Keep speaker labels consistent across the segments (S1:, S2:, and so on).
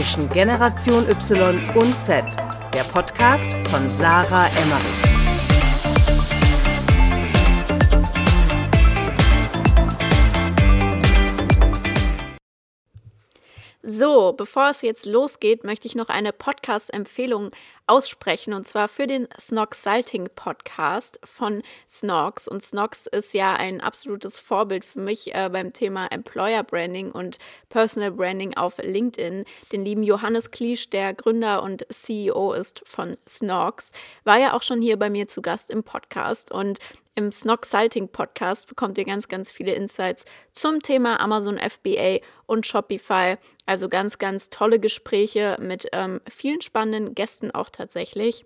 S1: zwischen Generation Y und Z, der Podcast von Sarah Emmerich.
S2: So, bevor es jetzt losgeht, möchte ich noch eine Podcast-Empfehlung aussprechen und zwar für den Snox Salting Podcast von Snox. Und Snox ist ja ein absolutes Vorbild für mich äh, beim Thema Employer Branding und Personal Branding auf LinkedIn. Den lieben Johannes Kliesch, der Gründer und CEO ist von Snox, war ja auch schon hier bei mir zu Gast im Podcast und im Snog Salting Podcast bekommt ihr ganz, ganz viele Insights zum Thema Amazon FBA und Shopify. Also ganz, ganz tolle Gespräche mit ähm, vielen spannenden Gästen auch tatsächlich.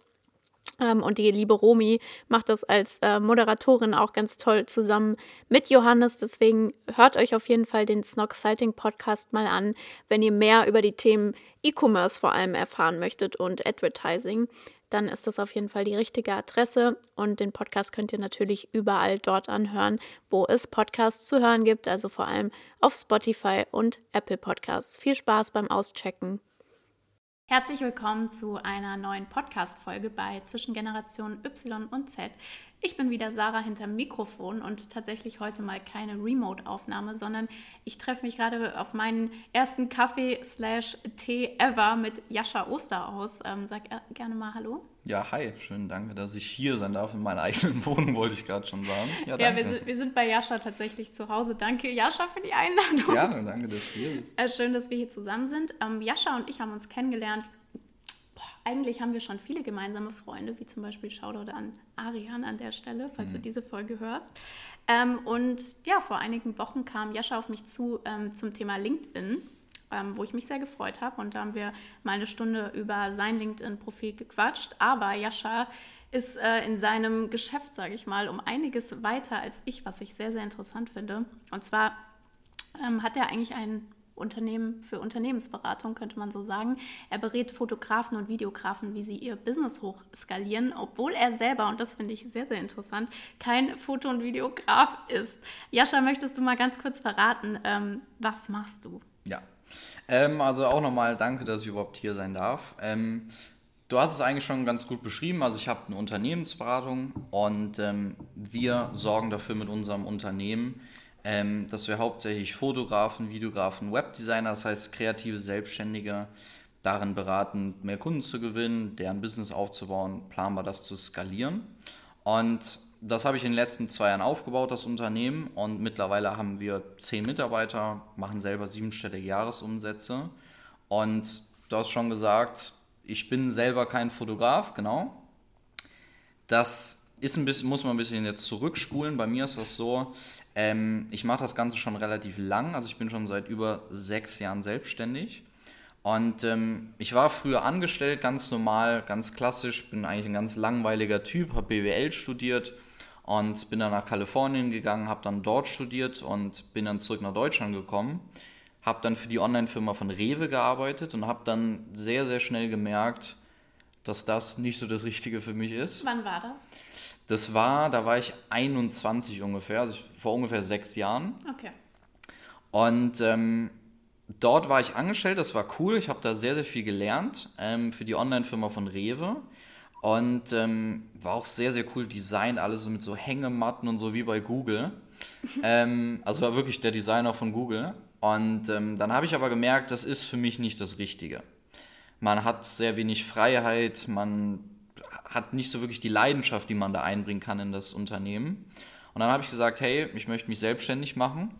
S2: Ähm, und die liebe Romi macht das als äh, Moderatorin auch ganz toll zusammen mit Johannes. Deswegen hört euch auf jeden Fall den Snog Salting Podcast mal an, wenn ihr mehr über die Themen E-Commerce vor allem erfahren möchtet und Advertising dann ist das auf jeden Fall die richtige Adresse. Und den Podcast könnt ihr natürlich überall dort anhören, wo es Podcasts zu hören gibt, also vor allem auf Spotify und Apple Podcasts. Viel Spaß beim Auschecken. Herzlich willkommen zu einer neuen Podcast-Folge bei Zwischengeneration Y und Z. Ich bin wieder Sarah hinterm Mikrofon und tatsächlich heute mal keine Remote-Aufnahme, sondern ich treffe mich gerade auf meinen ersten Kaffee slash Tee ever mit Jascha Osterhaus. Ähm, sag gerne mal Hallo.
S3: Ja, hi, schönen Dank, dass ich hier sein darf in meiner eigenen Wohnung, wollte ich gerade schon sagen.
S2: Ja, ja wir, sind, wir, sind bei Jascha tatsächlich zu Hause. Danke, Jascha, für die Einladung.
S3: Gerne, danke, dass du hier bist.
S2: Äh, schön, dass wir hier zusammen sind. Ähm, Jascha und ich haben uns kennengelernt eigentlich haben wir schon viele gemeinsame Freunde, wie zum Beispiel Shoutout an Arian an der Stelle, falls mhm. du diese Folge hörst. Ähm, und ja, vor einigen Wochen kam Jascha auf mich zu ähm, zum Thema LinkedIn, ähm, wo ich mich sehr gefreut habe. Und da haben wir mal eine Stunde über sein LinkedIn-Profil gequatscht. Aber Jascha ist äh, in seinem Geschäft, sage ich mal, um einiges weiter als ich, was ich sehr, sehr interessant finde. Und zwar ähm, hat er eigentlich einen Unternehmen für Unternehmensberatung, könnte man so sagen. Er berät Fotografen und Videografen, wie sie ihr Business hochskalieren, obwohl er selber, und das finde ich sehr, sehr interessant, kein Foto- und Videograf ist. Jascha, möchtest du mal ganz kurz verraten, ähm, was machst du?
S3: Ja, ähm, also auch nochmal danke, dass ich überhaupt hier sein darf. Ähm, du hast es eigentlich schon ganz gut beschrieben. Also ich habe eine Unternehmensberatung und ähm, wir sorgen dafür mit unserem Unternehmen, ähm, dass wir hauptsächlich Fotografen, Videografen, Webdesigner, das heißt kreative Selbstständige, darin beraten, mehr Kunden zu gewinnen, deren Business aufzubauen, planbar das zu skalieren. Und das habe ich in den letzten zwei Jahren aufgebaut, das Unternehmen. Und mittlerweile haben wir zehn Mitarbeiter, machen selber siebenstellige Jahresumsätze. Und du hast schon gesagt, ich bin selber kein Fotograf, genau. Das ist ein bisschen, muss man ein bisschen jetzt zurückspulen. Bei mir ist das so, ähm, ich mache das Ganze schon relativ lang, also ich bin schon seit über sechs Jahren selbstständig. Und ähm, ich war früher angestellt, ganz normal, ganz klassisch, bin eigentlich ein ganz langweiliger Typ, habe BWL studiert und bin dann nach Kalifornien gegangen, habe dann dort studiert und bin dann zurück nach Deutschland gekommen. Habe dann für die Online-Firma von Rewe gearbeitet und habe dann sehr, sehr schnell gemerkt, dass das nicht so das Richtige für mich ist.
S2: Wann war das?
S3: Das war, da war ich 21 ungefähr, also vor ungefähr sechs Jahren.
S2: Okay.
S3: Und ähm, dort war ich angestellt, das war cool, ich habe da sehr, sehr viel gelernt ähm, für die Online-Firma von Rewe. Und ähm, war auch sehr, sehr cool Design, alles so mit so Hängematten und so wie bei Google. ähm, also war wirklich der Designer von Google. Und ähm, dann habe ich aber gemerkt, das ist für mich nicht das Richtige. Man hat sehr wenig Freiheit, man hat nicht so wirklich die Leidenschaft, die man da einbringen kann in das Unternehmen. Und dann habe ich gesagt, hey, ich möchte mich selbstständig machen,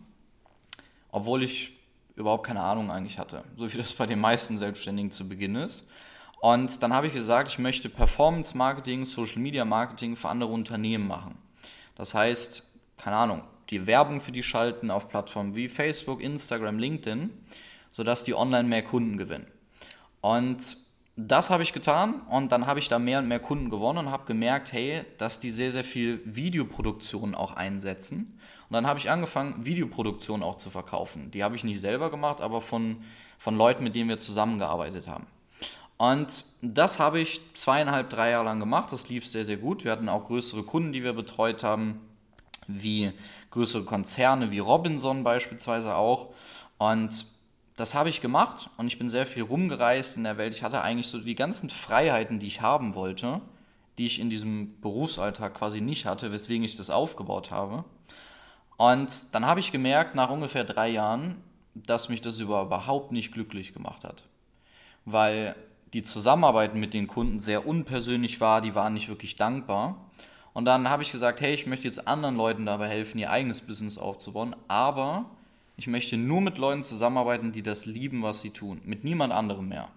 S3: obwohl ich überhaupt keine Ahnung eigentlich hatte, so wie das bei den meisten Selbstständigen zu Beginn ist. Und dann habe ich gesagt, ich möchte Performance Marketing, Social Media Marketing für andere Unternehmen machen. Das heißt, keine Ahnung, die Werbung für die schalten auf Plattformen wie Facebook, Instagram, LinkedIn, sodass die online mehr Kunden gewinnen. Und das habe ich getan und dann habe ich da mehr und mehr Kunden gewonnen und habe gemerkt, hey, dass die sehr, sehr viel Videoproduktion auch einsetzen. Und dann habe ich angefangen, Videoproduktion auch zu verkaufen. Die habe ich nicht selber gemacht, aber von, von Leuten, mit denen wir zusammengearbeitet haben. Und das habe ich zweieinhalb, drei Jahre lang gemacht. Das lief sehr, sehr gut. Wir hatten auch größere Kunden, die wir betreut haben, wie größere Konzerne wie Robinson beispielsweise auch. Und das habe ich gemacht und ich bin sehr viel rumgereist in der Welt. Ich hatte eigentlich so die ganzen Freiheiten, die ich haben wollte, die ich in diesem Berufsalltag quasi nicht hatte, weswegen ich das aufgebaut habe. Und dann habe ich gemerkt, nach ungefähr drei Jahren, dass mich das überhaupt nicht glücklich gemacht hat. Weil die Zusammenarbeit mit den Kunden sehr unpersönlich war, die waren nicht wirklich dankbar. Und dann habe ich gesagt, hey, ich möchte jetzt anderen Leuten dabei helfen, ihr eigenes Business aufzubauen, aber ich möchte nur mit Leuten zusammenarbeiten, die das lieben, was sie tun, mit niemand anderem mehr.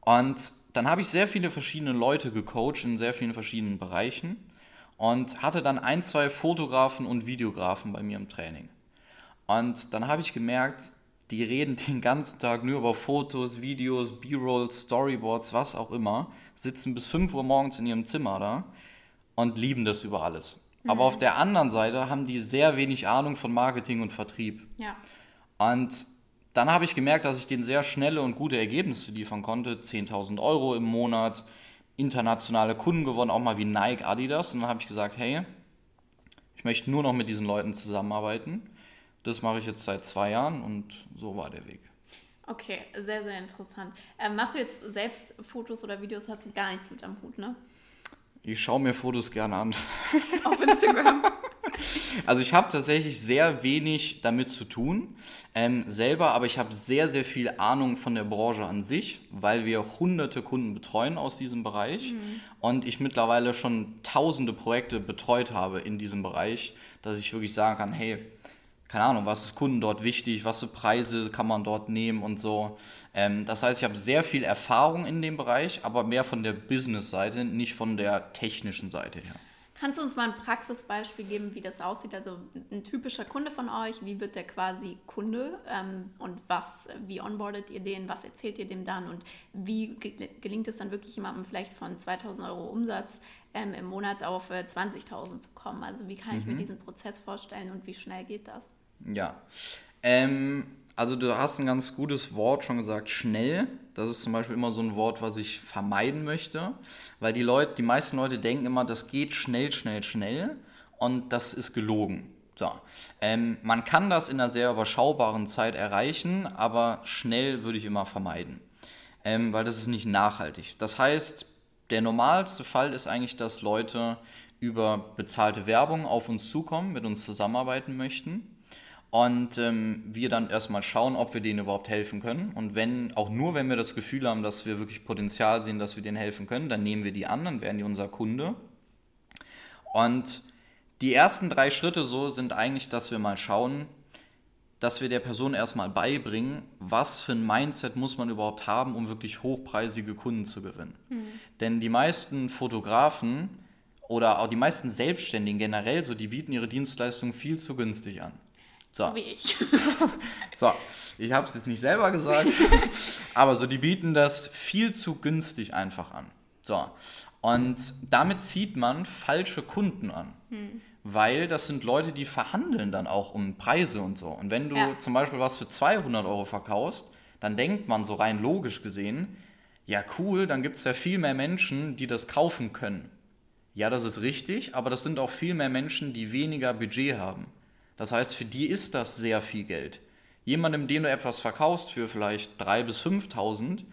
S3: Und dann habe ich sehr viele verschiedene Leute gecoacht in sehr vielen verschiedenen Bereichen und hatte dann ein, zwei Fotografen und Videografen bei mir im Training. Und dann habe ich gemerkt, die reden den ganzen Tag nur über Fotos, Videos, B-Rolls, Storyboards, was auch immer, sitzen bis 5 Uhr morgens in ihrem Zimmer da und lieben das über alles. Mhm. Aber auf der anderen Seite haben die sehr wenig Ahnung von Marketing und Vertrieb.
S2: Ja.
S3: Und dann habe ich gemerkt, dass ich denen sehr schnelle und gute Ergebnisse liefern konnte. 10.000 Euro im Monat, internationale Kunden gewonnen, auch mal wie Nike, Adidas. Und dann habe ich gesagt, hey, ich möchte nur noch mit diesen Leuten zusammenarbeiten. Das mache ich jetzt seit zwei Jahren und so war der Weg.
S2: Okay, sehr, sehr interessant. Ähm, machst du jetzt selbst Fotos oder Videos? Hast du gar nichts mit am Hut, ne?
S3: Ich schaue mir Fotos gerne an.
S2: Auf Instagram.
S3: Also ich habe tatsächlich sehr wenig damit zu tun ähm, selber, aber ich habe sehr, sehr viel Ahnung von der Branche an sich, weil wir hunderte Kunden betreuen aus diesem Bereich mhm. und ich mittlerweile schon tausende Projekte betreut habe in diesem Bereich, dass ich wirklich sagen kann, hey, keine Ahnung, was ist Kunden dort wichtig, was für Preise kann man dort nehmen und so. Ähm, das heißt, ich habe sehr viel Erfahrung in dem Bereich, aber mehr von der Business-Seite, nicht von der technischen Seite her.
S2: Kannst du uns mal ein Praxisbeispiel geben, wie das aussieht? Also ein typischer Kunde von euch, wie wird der quasi Kunde ähm, und was, wie onboardet ihr den, was erzählt ihr dem dann und wie gelingt es dann wirklich jemandem vielleicht von 2000 Euro Umsatz ähm, im Monat auf äh, 20.000 zu kommen? Also wie kann ich mhm. mir diesen Prozess vorstellen und wie schnell geht das?
S3: Ja. Ähm, also du hast ein ganz gutes Wort schon gesagt, schnell. Das ist zum Beispiel immer so ein Wort, was ich vermeiden möchte, weil die Leute, die meisten Leute denken immer, das geht schnell, schnell, schnell und das ist gelogen. So. Ähm, man kann das in einer sehr überschaubaren Zeit erreichen, aber schnell würde ich immer vermeiden, ähm, weil das ist nicht nachhaltig. Das heißt, der normalste Fall ist eigentlich, dass Leute über bezahlte Werbung auf uns zukommen, mit uns zusammenarbeiten möchten und ähm, wir dann erstmal schauen, ob wir denen überhaupt helfen können. Und wenn, auch nur wenn wir das Gefühl haben, dass wir wirklich Potenzial sehen, dass wir denen helfen können, dann nehmen wir die an, dann werden die unser Kunde. Und die ersten drei Schritte so sind eigentlich, dass wir mal schauen, dass wir der Person erstmal beibringen, was für ein Mindset muss man überhaupt haben, um wirklich hochpreisige Kunden zu gewinnen. Mhm. Denn die meisten Fotografen oder auch die meisten Selbstständigen generell, so die bieten ihre Dienstleistungen viel zu günstig an.
S2: So. wie ich.
S3: so, ich habe es jetzt nicht selber gesagt, aber so, die bieten das viel zu günstig einfach an. So, und damit zieht man falsche Kunden an. Hm. Weil das sind Leute, die verhandeln dann auch um Preise und so. Und wenn du ja. zum Beispiel was für 200 Euro verkaufst, dann denkt man so rein logisch gesehen, ja cool, dann gibt es ja viel mehr Menschen, die das kaufen können. Ja, das ist richtig, aber das sind auch viel mehr Menschen, die weniger Budget haben. Das heißt, für die ist das sehr viel Geld. Jemandem, dem du etwas verkaufst für vielleicht 3.000 bis 5.000,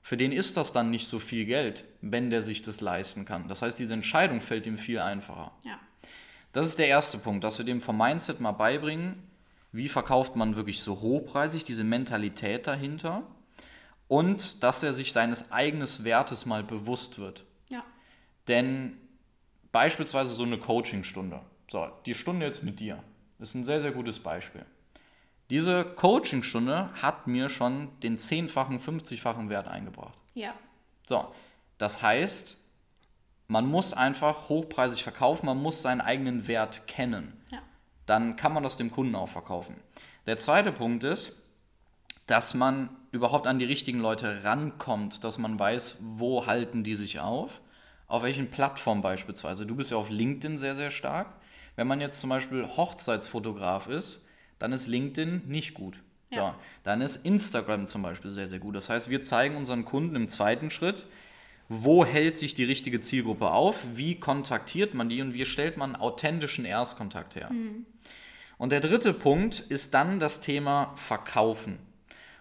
S3: für den ist das dann nicht so viel Geld, wenn der sich das leisten kann. Das heißt, diese Entscheidung fällt ihm viel einfacher.
S2: Ja.
S3: Das ist der erste Punkt, dass wir dem vom Mindset mal beibringen, wie verkauft man wirklich so hochpreisig, diese Mentalität dahinter und dass er sich seines eigenen Wertes mal bewusst wird.
S2: Ja.
S3: Denn beispielsweise so eine Coachingstunde. So, die Stunde jetzt mit dir. Das ist ein sehr, sehr gutes Beispiel. Diese Coachingstunde hat mir schon den zehnfachen, 50-fachen Wert eingebracht.
S2: Ja.
S3: So, das heißt, man muss einfach hochpreisig verkaufen, man muss seinen eigenen Wert kennen.
S2: Ja.
S3: Dann kann man das dem Kunden auch verkaufen. Der zweite Punkt ist, dass man überhaupt an die richtigen Leute rankommt, dass man weiß, wo halten die sich auf, auf welchen Plattformen beispielsweise. Du bist ja auf LinkedIn sehr, sehr stark. Wenn man jetzt zum Beispiel Hochzeitsfotograf ist, dann ist LinkedIn nicht gut. Ja. ja. Dann ist Instagram zum Beispiel sehr, sehr gut. Das heißt, wir zeigen unseren Kunden im zweiten Schritt, wo hält sich die richtige Zielgruppe auf, wie kontaktiert man die und wie stellt man authentischen Erstkontakt her. Mhm. Und der dritte Punkt ist dann das Thema Verkaufen.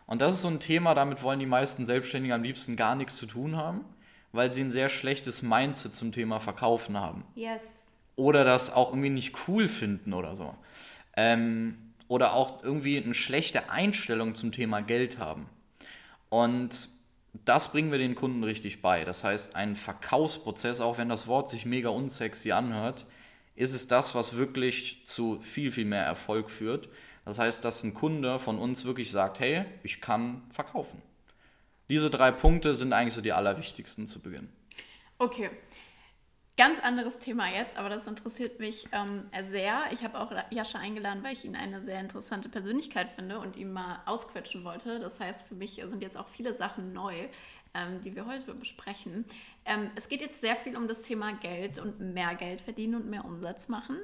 S3: Und das ist so ein Thema, damit wollen die meisten Selbstständigen am liebsten gar nichts zu tun haben, weil sie ein sehr schlechtes Mindset zum Thema Verkaufen haben.
S2: Yes.
S3: Oder das auch irgendwie nicht cool finden oder so. Ähm, oder auch irgendwie eine schlechte Einstellung zum Thema Geld haben. Und das bringen wir den Kunden richtig bei. Das heißt, ein Verkaufsprozess, auch wenn das Wort sich mega unsexy anhört, ist es das, was wirklich zu viel, viel mehr Erfolg führt. Das heißt, dass ein Kunde von uns wirklich sagt, hey, ich kann verkaufen. Diese drei Punkte sind eigentlich so die allerwichtigsten zu Beginn.
S2: Okay. Ganz anderes Thema jetzt, aber das interessiert mich ähm, sehr. Ich habe auch Jascha eingeladen, weil ich ihn eine sehr interessante Persönlichkeit finde und ihn mal ausquetschen wollte. Das heißt, für mich sind jetzt auch viele Sachen neu, ähm, die wir heute besprechen. Ähm, es geht jetzt sehr viel um das Thema Geld und mehr Geld verdienen und mehr Umsatz machen.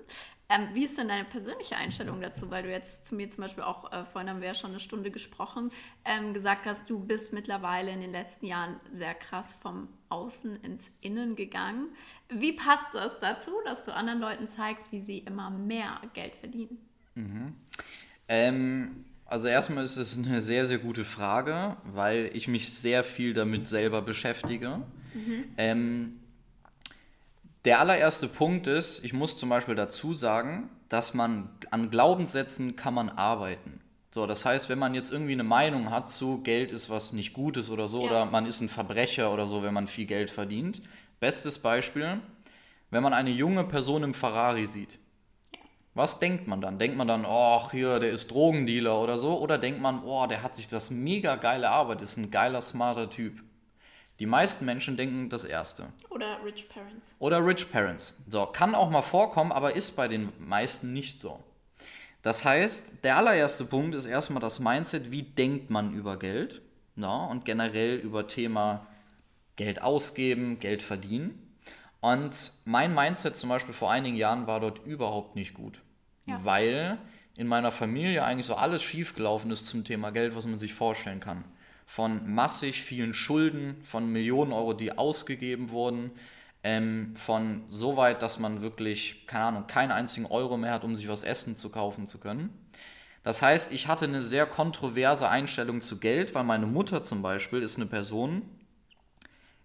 S2: Ähm, wie ist denn deine persönliche Einstellung dazu? Weil du jetzt zu mir zum Beispiel auch, äh, vorhin haben wir ja schon eine Stunde gesprochen, ähm, gesagt hast, du bist mittlerweile in den letzten Jahren sehr krass vom Außen ins Innen gegangen. Wie passt das dazu, dass du anderen Leuten zeigst, wie sie immer mehr Geld verdienen?
S3: Mhm. Ähm, also erstmal ist es eine sehr, sehr gute Frage, weil ich mich sehr viel damit selber beschäftige. Mhm. Der allererste Punkt ist, ich muss zum Beispiel dazu sagen, dass man an Glaubenssätzen kann man arbeiten. So, das heißt, wenn man jetzt irgendwie eine Meinung hat zu Geld ist was nicht Gutes oder so, ja. oder man ist ein Verbrecher oder so, wenn man viel Geld verdient. Bestes Beispiel, wenn man eine junge Person im Ferrari sieht. Was denkt man dann? Denkt man dann, oh, hier, der ist Drogendealer oder so? Oder denkt man, oh, der hat sich das mega geile Arbeit, ist ein geiler, smarter Typ? Die meisten Menschen denken das Erste.
S2: Oder Rich Parents.
S3: Oder Rich Parents. So, kann auch mal vorkommen, aber ist bei den meisten nicht so. Das heißt, der allererste Punkt ist erstmal das Mindset, wie denkt man über Geld na, und generell über Thema Geld ausgeben, Geld verdienen. Und mein Mindset zum Beispiel vor einigen Jahren war dort überhaupt nicht gut ja. weil in meiner Familie eigentlich so alles schiefgelaufen ist zum Thema Geld, was man sich vorstellen kann. Von massig vielen Schulden, von Millionen Euro, die ausgegeben wurden, ähm, von so weit, dass man wirklich, keine Ahnung, keinen einzigen Euro mehr hat, um sich was Essen zu kaufen zu können. Das heißt, ich hatte eine sehr kontroverse Einstellung zu Geld, weil meine Mutter zum Beispiel ist eine Person,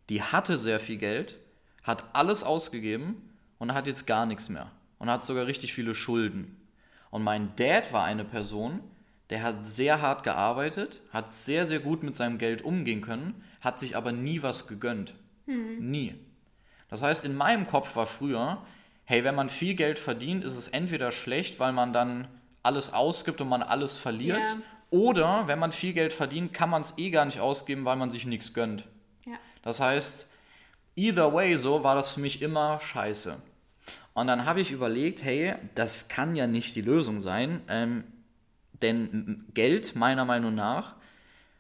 S3: die hatte sehr viel Geld, hat alles ausgegeben und hat jetzt gar nichts mehr und hat sogar richtig viele Schulden. Und mein Dad war eine Person, der hat sehr hart gearbeitet, hat sehr, sehr gut mit seinem Geld umgehen können, hat sich aber nie was gegönnt. Mhm. Nie. Das heißt, in meinem Kopf war früher, hey, wenn man viel Geld verdient, ist es entweder schlecht, weil man dann alles ausgibt und man alles verliert, ja. oder wenn man viel Geld verdient, kann man es eh gar nicht ausgeben, weil man sich nichts gönnt. Ja. Das heißt, either way so war das für mich immer scheiße. Und dann habe ich überlegt, hey, das kann ja nicht die Lösung sein, ähm, denn Geld meiner Meinung nach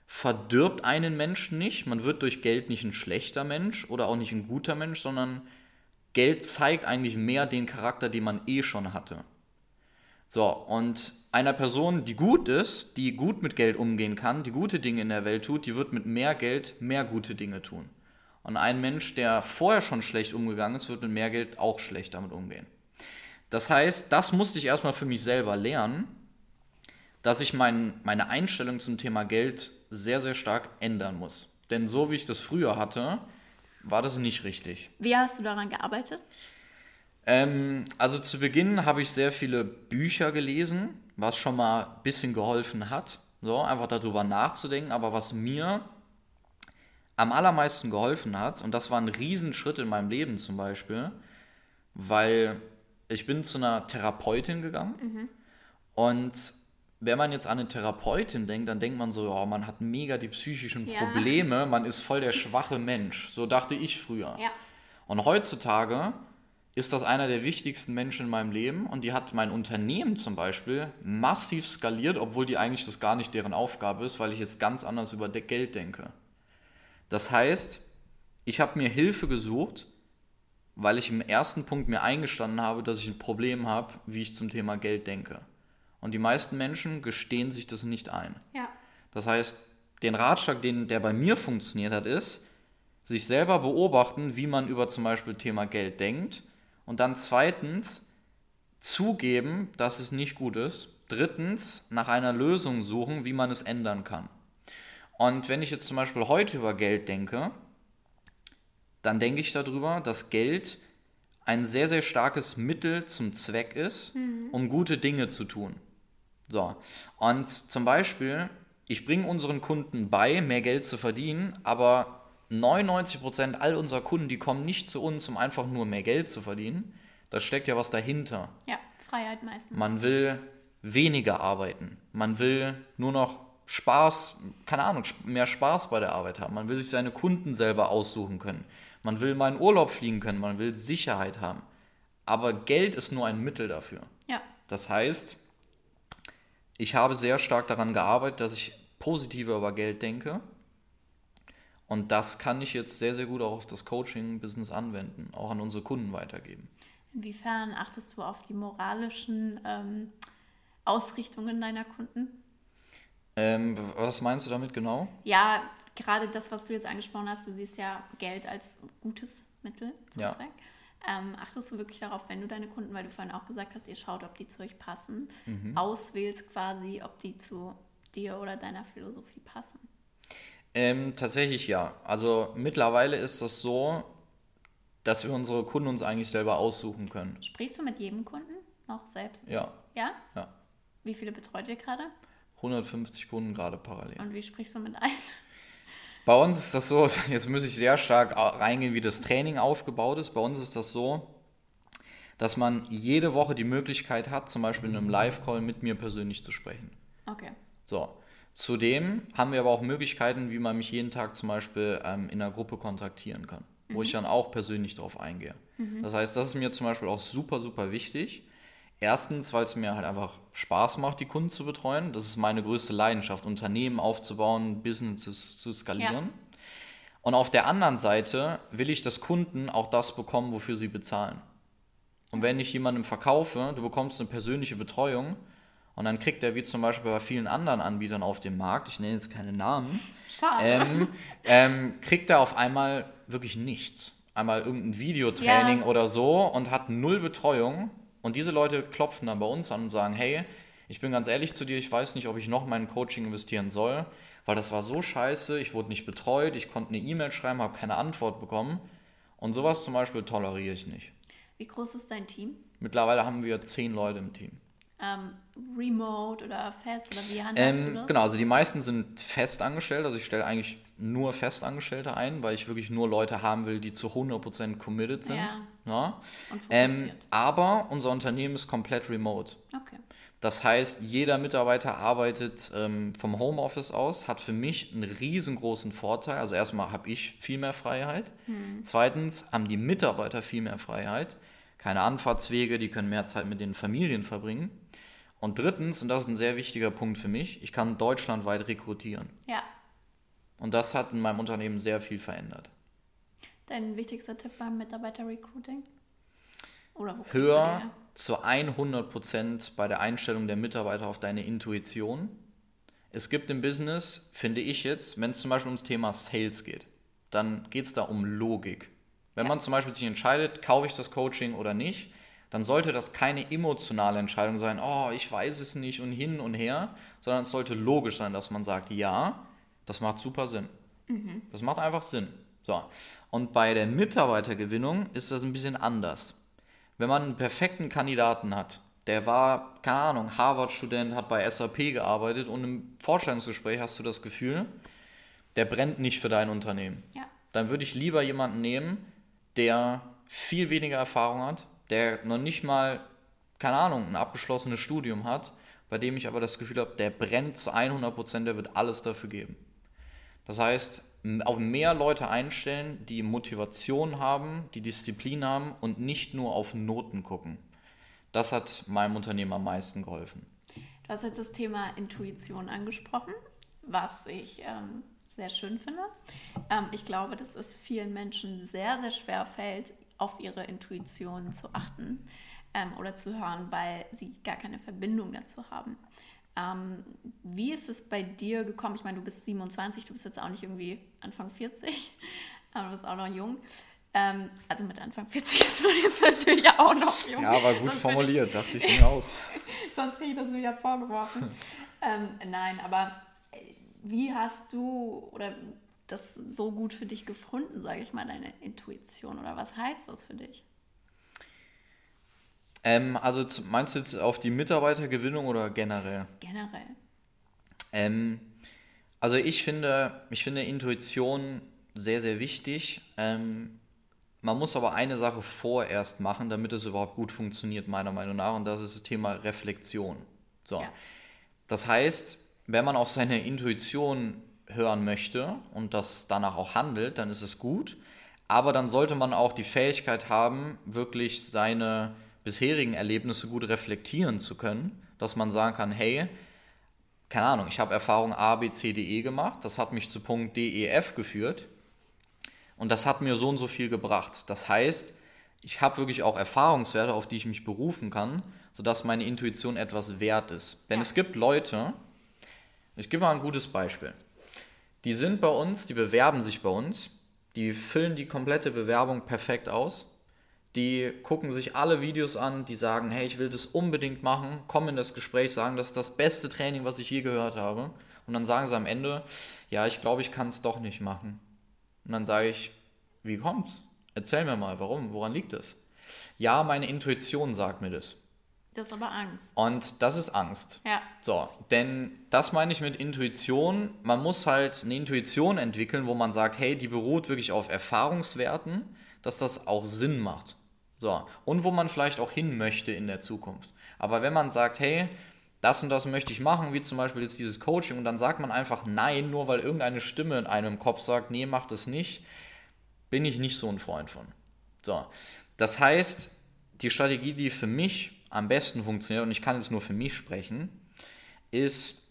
S3: verdirbt einen Menschen nicht. Man wird durch Geld nicht ein schlechter Mensch oder auch nicht ein guter Mensch, sondern Geld zeigt eigentlich mehr den Charakter, den man eh schon hatte. So, und einer Person, die gut ist, die gut mit Geld umgehen kann, die gute Dinge in der Welt tut, die wird mit mehr Geld mehr gute Dinge tun. Und ein Mensch, der vorher schon schlecht umgegangen ist, wird mit mehr Geld auch schlecht damit umgehen. Das heißt, das musste ich erstmal für mich selber lernen, dass ich mein, meine Einstellung zum Thema Geld sehr, sehr stark ändern muss. Denn so wie ich das früher hatte, war das nicht richtig.
S2: Wie hast du daran gearbeitet?
S3: Ähm, also zu Beginn habe ich sehr viele Bücher gelesen, was schon mal ein bisschen geholfen hat, so einfach darüber nachzudenken. Aber was mir am allermeisten geholfen hat, und das war ein Riesenschritt in meinem Leben zum Beispiel, weil ich bin zu einer Therapeutin gegangen mhm. und wenn man jetzt an eine Therapeutin denkt, dann denkt man so, oh, man hat mega die psychischen ja. Probleme, man ist voll der schwache Mensch. So dachte ich früher. Ja. Und heutzutage ist das einer der wichtigsten Menschen in meinem Leben und die hat mein Unternehmen zum Beispiel massiv skaliert, obwohl die eigentlich das gar nicht deren Aufgabe ist, weil ich jetzt ganz anders über Geld denke. Das heißt, ich habe mir Hilfe gesucht, weil ich im ersten Punkt mir eingestanden habe, dass ich ein Problem habe, wie ich zum Thema Geld denke. Und die meisten Menschen gestehen sich das nicht ein. Ja. Das heißt, den Ratschlag, den, der bei mir funktioniert hat, ist, sich selber beobachten, wie man über zum Beispiel Thema Geld denkt. Und dann zweitens, zugeben, dass es nicht gut ist. Drittens, nach einer Lösung suchen, wie man es ändern kann. Und wenn ich jetzt zum Beispiel heute über Geld denke, dann denke ich darüber, dass Geld ein sehr, sehr starkes Mittel zum Zweck ist, mhm. um gute Dinge zu tun. So. Und zum Beispiel, ich bringe unseren Kunden bei, mehr Geld zu verdienen, aber 99% all unserer Kunden, die kommen nicht zu uns, um einfach nur mehr Geld zu verdienen. Da steckt ja was dahinter.
S2: Ja, Freiheit meistens.
S3: Man will weniger arbeiten. Man will nur noch Spaß, keine Ahnung, mehr Spaß bei der Arbeit haben. Man will sich seine Kunden selber aussuchen können. Man will mal in Urlaub fliegen können. Man will Sicherheit haben. Aber Geld ist nur ein Mittel dafür.
S2: Ja.
S3: Das heißt, ich habe sehr stark daran gearbeitet, dass ich positiver über Geld denke. Und das kann ich jetzt sehr, sehr gut auch auf das Coaching-Business anwenden, auch an unsere Kunden weitergeben.
S2: Inwiefern achtest du auf die moralischen ähm, Ausrichtungen deiner Kunden?
S3: Ähm, was meinst du damit genau?
S2: Ja, gerade das, was du jetzt angesprochen hast, du siehst ja Geld als gutes Mittel zum ja. Zweck. Ähm, achtest du wirklich darauf, wenn du deine Kunden, weil du vorhin auch gesagt hast, ihr schaut, ob die zu euch passen, mhm. auswählst quasi, ob die zu dir oder deiner Philosophie passen?
S3: Ähm, tatsächlich ja. Also mittlerweile ist das so, dass wir unsere Kunden uns eigentlich selber aussuchen können.
S2: Sprichst du mit jedem Kunden noch selbst?
S3: Ja.
S2: Ja?
S3: Ja.
S2: Wie viele betreut ihr gerade?
S3: 150 Kunden gerade parallel.
S2: Und wie sprichst du mit ein?
S3: Bei uns ist das so, jetzt muss ich sehr stark reingehen, wie das Training aufgebaut ist. Bei uns ist das so, dass man jede Woche die Möglichkeit hat, zum Beispiel in einem Live-Call mit mir persönlich zu sprechen.
S2: Okay.
S3: So. Zudem haben wir aber auch Möglichkeiten, wie man mich jeden Tag zum Beispiel ähm, in einer Gruppe kontaktieren kann, mhm. wo ich dann auch persönlich darauf eingehe. Mhm. Das heißt, das ist mir zum Beispiel auch super, super wichtig. Erstens, weil es mir halt einfach Spaß macht, die Kunden zu betreuen. Das ist meine größte Leidenschaft, Unternehmen aufzubauen, Businesses zu skalieren. Ja. Und auf der anderen Seite will ich, dass Kunden auch das bekommen, wofür sie bezahlen. Und wenn ich jemandem verkaufe, du bekommst eine persönliche Betreuung und dann kriegt er, wie zum Beispiel bei vielen anderen Anbietern auf dem Markt, ich nenne jetzt keine Namen, ähm, ähm, kriegt er auf einmal wirklich nichts. Einmal irgendein Videotraining ja. oder so und hat null Betreuung. Und diese Leute klopfen dann bei uns an und sagen, hey, ich bin ganz ehrlich zu dir, ich weiß nicht, ob ich noch mein Coaching investieren soll, weil das war so scheiße, ich wurde nicht betreut, ich konnte eine E-Mail schreiben, habe keine Antwort bekommen. Und sowas zum Beispiel toleriere ich nicht.
S2: Wie groß ist dein Team?
S3: Mittlerweile haben wir zehn Leute im Team
S2: ähm, remote oder fest oder wie handhabst ähm, du das?
S3: Genau, also die meisten sind fest angestellt. Also ich stelle eigentlich nur Festangestellte ein, weil ich wirklich nur Leute haben will, die zu 100% committed sind. Ja. ja. Ähm, aber unser Unternehmen ist komplett remote.
S2: Okay.
S3: Das heißt, jeder Mitarbeiter arbeitet ähm, vom Homeoffice aus, hat für mich einen riesengroßen Vorteil. Also erstmal habe ich viel mehr Freiheit. Hm. Zweitens haben die Mitarbeiter viel mehr Freiheit. Keine Anfahrtswege, die können mehr Zeit mit den Familien verbringen. Und drittens, und das ist ein sehr wichtiger Punkt für mich, ich kann deutschlandweit rekrutieren.
S2: Ja.
S3: Und das hat in meinem Unternehmen sehr viel verändert.
S2: Dein wichtigster Tipp beim Mitarbeiter-Recruiting?
S3: Oder wo Hör zu 100 Prozent bei der Einstellung der Mitarbeiter auf deine Intuition. Es gibt im Business, finde ich jetzt, wenn es zum Beispiel ums Thema Sales geht, dann geht es da um Logik. Wenn ja. man zum Beispiel sich entscheidet, kaufe ich das Coaching oder nicht, dann sollte das keine emotionale Entscheidung sein, oh, ich weiß es nicht und hin und her, sondern es sollte logisch sein, dass man sagt, ja, das macht super Sinn. Mhm. Das macht einfach Sinn. So. Und bei der Mitarbeitergewinnung ist das ein bisschen anders. Wenn man einen perfekten Kandidaten hat, der war, keine Ahnung, Harvard-Student, hat bei SAP gearbeitet und im Vorstellungsgespräch hast du das Gefühl, der brennt nicht für dein Unternehmen.
S2: Ja.
S3: Dann würde ich lieber jemanden nehmen, der viel weniger Erfahrung hat, der noch nicht mal, keine Ahnung, ein abgeschlossenes Studium hat, bei dem ich aber das Gefühl habe, der brennt zu 100 Prozent, der wird alles dafür geben. Das heißt, auf mehr Leute einstellen, die Motivation haben, die Disziplin haben und nicht nur auf Noten gucken. Das hat meinem Unternehmen am meisten geholfen.
S2: Du hast jetzt das Thema Intuition angesprochen, was ich ähm, sehr schön finde. Ähm, ich glaube, dass es vielen Menschen sehr, sehr schwer fällt, auf ihre Intuition zu achten ähm, oder zu hören, weil sie gar keine Verbindung dazu haben. Ähm, wie ist es bei dir gekommen? Ich meine, du bist 27, du bist jetzt auch nicht irgendwie Anfang 40, aber du bist auch noch jung. Ähm, also mit Anfang 40 ist man jetzt natürlich auch noch
S3: jung. Ja, war gut Sonst formuliert, ich, dachte ich mir auch.
S2: Sonst kriege ich das wieder vorgeworfen. ähm, nein, aber wie hast du oder das so gut für dich gefunden, sage ich mal, deine Intuition? Oder was heißt das für dich?
S3: Ähm, also meinst du jetzt auf die Mitarbeitergewinnung oder generell?
S2: Generell.
S3: Ähm, also ich finde, ich finde Intuition sehr, sehr wichtig. Ähm, man muss aber eine Sache vorerst machen, damit es überhaupt gut funktioniert, meiner Meinung nach, und das ist das Thema Reflexion. So. Ja. Das heißt, wenn man auf seine Intuition hören möchte und das danach auch handelt, dann ist es gut. Aber dann sollte man auch die Fähigkeit haben, wirklich seine bisherigen Erlebnisse gut reflektieren zu können, dass man sagen kann, hey, keine Ahnung, ich habe Erfahrung A, B, C, D, E gemacht, das hat mich zu Punkt D, E, F geführt und das hat mir so und so viel gebracht. Das heißt, ich habe wirklich auch Erfahrungswerte, auf die ich mich berufen kann, sodass meine Intuition etwas wert ist. Denn ja. es gibt Leute, ich gebe mal ein gutes Beispiel, die sind bei uns, die bewerben sich bei uns, die füllen die komplette Bewerbung perfekt aus, die gucken sich alle Videos an, die sagen, hey, ich will das unbedingt machen, kommen in das Gespräch, sagen, das ist das beste Training, was ich je gehört habe. Und dann sagen sie am Ende, ja, ich glaube, ich kann es doch nicht machen. Und dann sage ich, wie kommt's? Erzähl mir mal, warum? Woran liegt es? Ja, meine Intuition sagt mir das.
S2: Das ist aber Angst.
S3: Und das ist Angst.
S2: Ja.
S3: So, denn das meine ich mit Intuition. Man muss halt eine Intuition entwickeln, wo man sagt, hey, die beruht wirklich auf Erfahrungswerten, dass das auch Sinn macht. So, und wo man vielleicht auch hin möchte in der Zukunft. Aber wenn man sagt, hey, das und das möchte ich machen, wie zum Beispiel jetzt dieses Coaching, und dann sagt man einfach Nein, nur weil irgendeine Stimme in einem Kopf sagt, nee, mach das nicht, bin ich nicht so ein Freund von. So, das heißt, die Strategie, die für mich am besten funktioniert, und ich kann jetzt nur für mich sprechen, ist,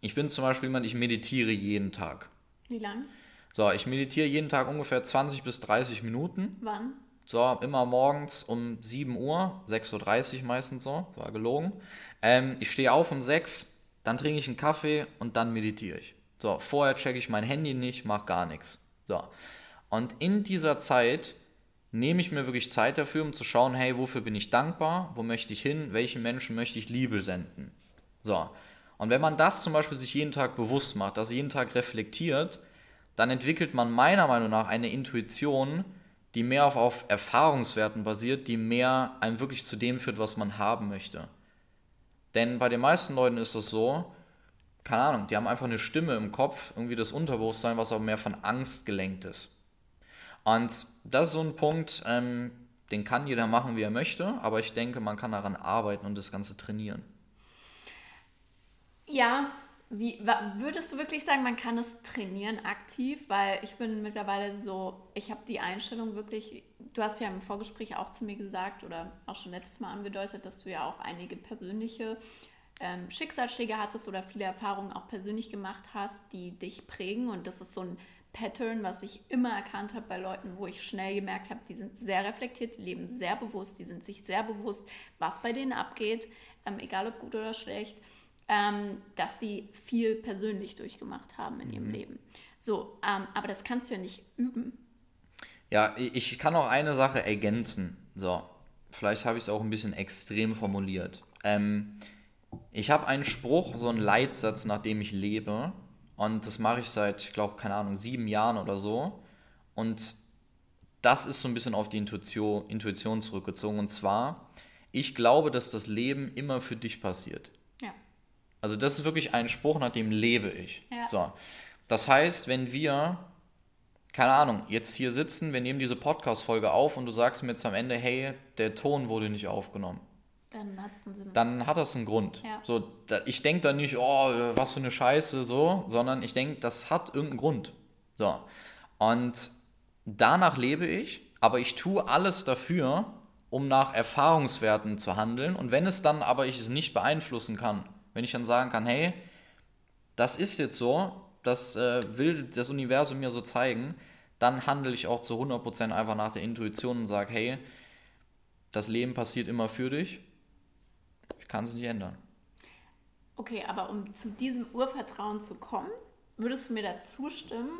S3: ich bin zum Beispiel jemand, ich meditiere jeden Tag.
S2: Wie lang?
S3: So, ich meditiere jeden Tag ungefähr 20 bis 30 Minuten.
S2: Wann?
S3: So, immer morgens um 7 Uhr, 6.30 Uhr meistens so, das war gelogen. Ähm, ich stehe auf um 6, dann trinke ich einen Kaffee und dann meditiere ich. So, vorher checke ich mein Handy nicht, mache gar nichts. So. Und in dieser Zeit nehme ich mir wirklich Zeit dafür, um zu schauen, hey, wofür bin ich dankbar, wo möchte ich hin, welchen Menschen möchte ich Liebe senden. So. Und wenn man das zum Beispiel sich jeden Tag bewusst macht, das jeden Tag reflektiert, dann entwickelt man meiner Meinung nach eine Intuition, die mehr auf, auf Erfahrungswerten basiert, die mehr einem wirklich zu dem führt, was man haben möchte. Denn bei den meisten Leuten ist es so, keine Ahnung, die haben einfach eine Stimme im Kopf, irgendwie das Unterbewusstsein, was aber mehr von Angst gelenkt ist. Und das ist so ein Punkt, ähm, den kann jeder machen, wie er möchte, aber ich denke, man kann daran arbeiten und das Ganze trainieren.
S2: Ja, wie, würdest du wirklich sagen, man kann es trainieren aktiv? Weil ich bin mittlerweile so, ich habe die Einstellung wirklich, du hast ja im Vorgespräch auch zu mir gesagt oder auch schon letztes Mal angedeutet, dass du ja auch einige persönliche ähm, Schicksalsschläge hattest oder viele Erfahrungen auch persönlich gemacht hast, die dich prägen. Und das ist so ein Pattern, was ich immer erkannt habe bei Leuten, wo ich schnell gemerkt habe, die sind sehr reflektiert, die leben sehr bewusst, die sind sich sehr bewusst, was bei denen abgeht, ähm, egal ob gut oder schlecht ähm, dass sie viel persönlich durchgemacht haben in ihrem mhm. Leben. So, ähm, aber das kannst du ja nicht üben.
S3: Ja, ich kann auch eine Sache ergänzen. So, vielleicht habe ich es auch ein bisschen extrem formuliert. Ähm, ich habe einen Spruch, so einen Leitsatz, nach dem ich lebe. Und das mache ich seit, ich glaube, keine Ahnung, sieben Jahren oder so. Und das ist so ein bisschen auf die Intuition, Intuition zurückgezogen. Und zwar, ich glaube, dass das Leben immer für dich passiert. Also das ist wirklich ein Spruch, nach dem lebe ich. Ja. So. Das heißt, wenn wir, keine Ahnung, jetzt hier sitzen, wir nehmen diese Podcast-Folge auf und du sagst mir jetzt am Ende, hey, der Ton wurde nicht aufgenommen.
S2: Dann, hat's einen Sinn.
S3: dann hat das einen Grund. Ja. So, da, ich denke da nicht, oh, was für eine Scheiße, so, sondern ich denke, das hat irgendeinen Grund. So. Und danach lebe ich, aber ich tue alles dafür, um nach Erfahrungswerten zu handeln. Und wenn es dann aber ich es nicht beeinflussen kann, wenn ich dann sagen kann, hey, das ist jetzt so, das äh, will das Universum mir so zeigen, dann handle ich auch zu 100% einfach nach der Intuition und sage, hey, das Leben passiert immer für dich, kann es nicht ändern.
S2: Okay, aber um zu diesem Urvertrauen zu kommen, würdest du mir da zustimmen,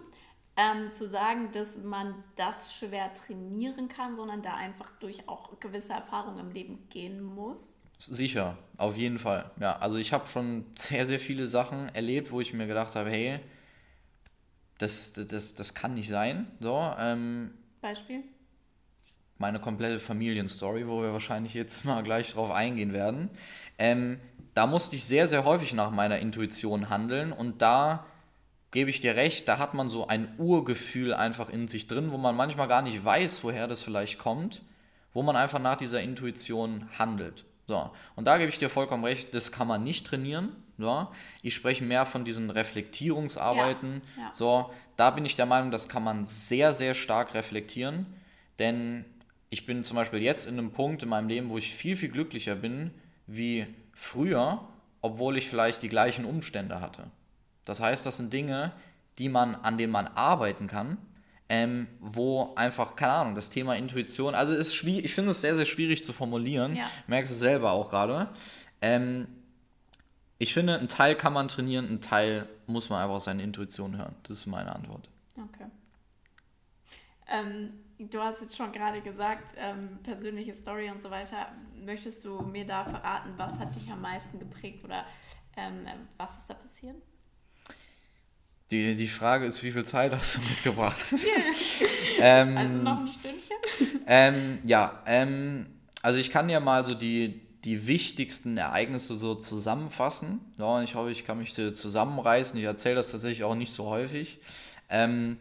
S2: ähm, zu sagen, dass man das schwer trainieren kann, sondern da einfach durch auch gewisse Erfahrungen im Leben gehen muss?
S3: Sicher, auf jeden Fall. Ja, also ich habe schon sehr, sehr viele Sachen erlebt, wo ich mir gedacht habe, hey, das, das, das kann nicht sein. So, ähm,
S2: Beispiel?
S3: Meine komplette Familienstory, wo wir wahrscheinlich jetzt mal gleich drauf eingehen werden. Ähm, da musste ich sehr, sehr häufig nach meiner Intuition handeln und da gebe ich dir recht, da hat man so ein Urgefühl einfach in sich drin, wo man manchmal gar nicht weiß, woher das vielleicht kommt, wo man einfach nach dieser Intuition handelt. So, und da gebe ich dir vollkommen recht, das kann man nicht trainieren. So, ich spreche mehr von diesen Reflektierungsarbeiten. Ja, ja. So, da bin ich der Meinung, das kann man sehr, sehr stark reflektieren, denn ich bin zum Beispiel jetzt in einem Punkt in meinem Leben, wo ich viel, viel glücklicher bin wie früher, obwohl ich vielleicht die gleichen Umstände hatte. Das heißt, das sind Dinge, die man, an denen man arbeiten kann, ähm, wo einfach, keine Ahnung, das Thema Intuition, also ist schwierig, ich finde es sehr, sehr schwierig zu formulieren, ja. merkst du selber auch gerade. Ähm, ich finde, ein Teil kann man trainieren, ein Teil muss man einfach seine Intuition hören. Das ist meine Antwort.
S2: Okay. Ähm, du hast jetzt schon gerade gesagt, ähm, persönliche Story und so weiter. Möchtest du mir da verraten, was hat dich am meisten geprägt oder ähm, was ist da passiert?
S3: Die, die Frage ist, wie viel Zeit hast du mitgebracht?
S2: ähm, also noch ein Stündchen?
S3: Ähm, ja, ähm, also ich kann ja mal so die, die wichtigsten Ereignisse so zusammenfassen. Ja, ich hoffe, ich kann mich zusammenreißen. Ich erzähle das tatsächlich auch nicht so häufig. Ähm,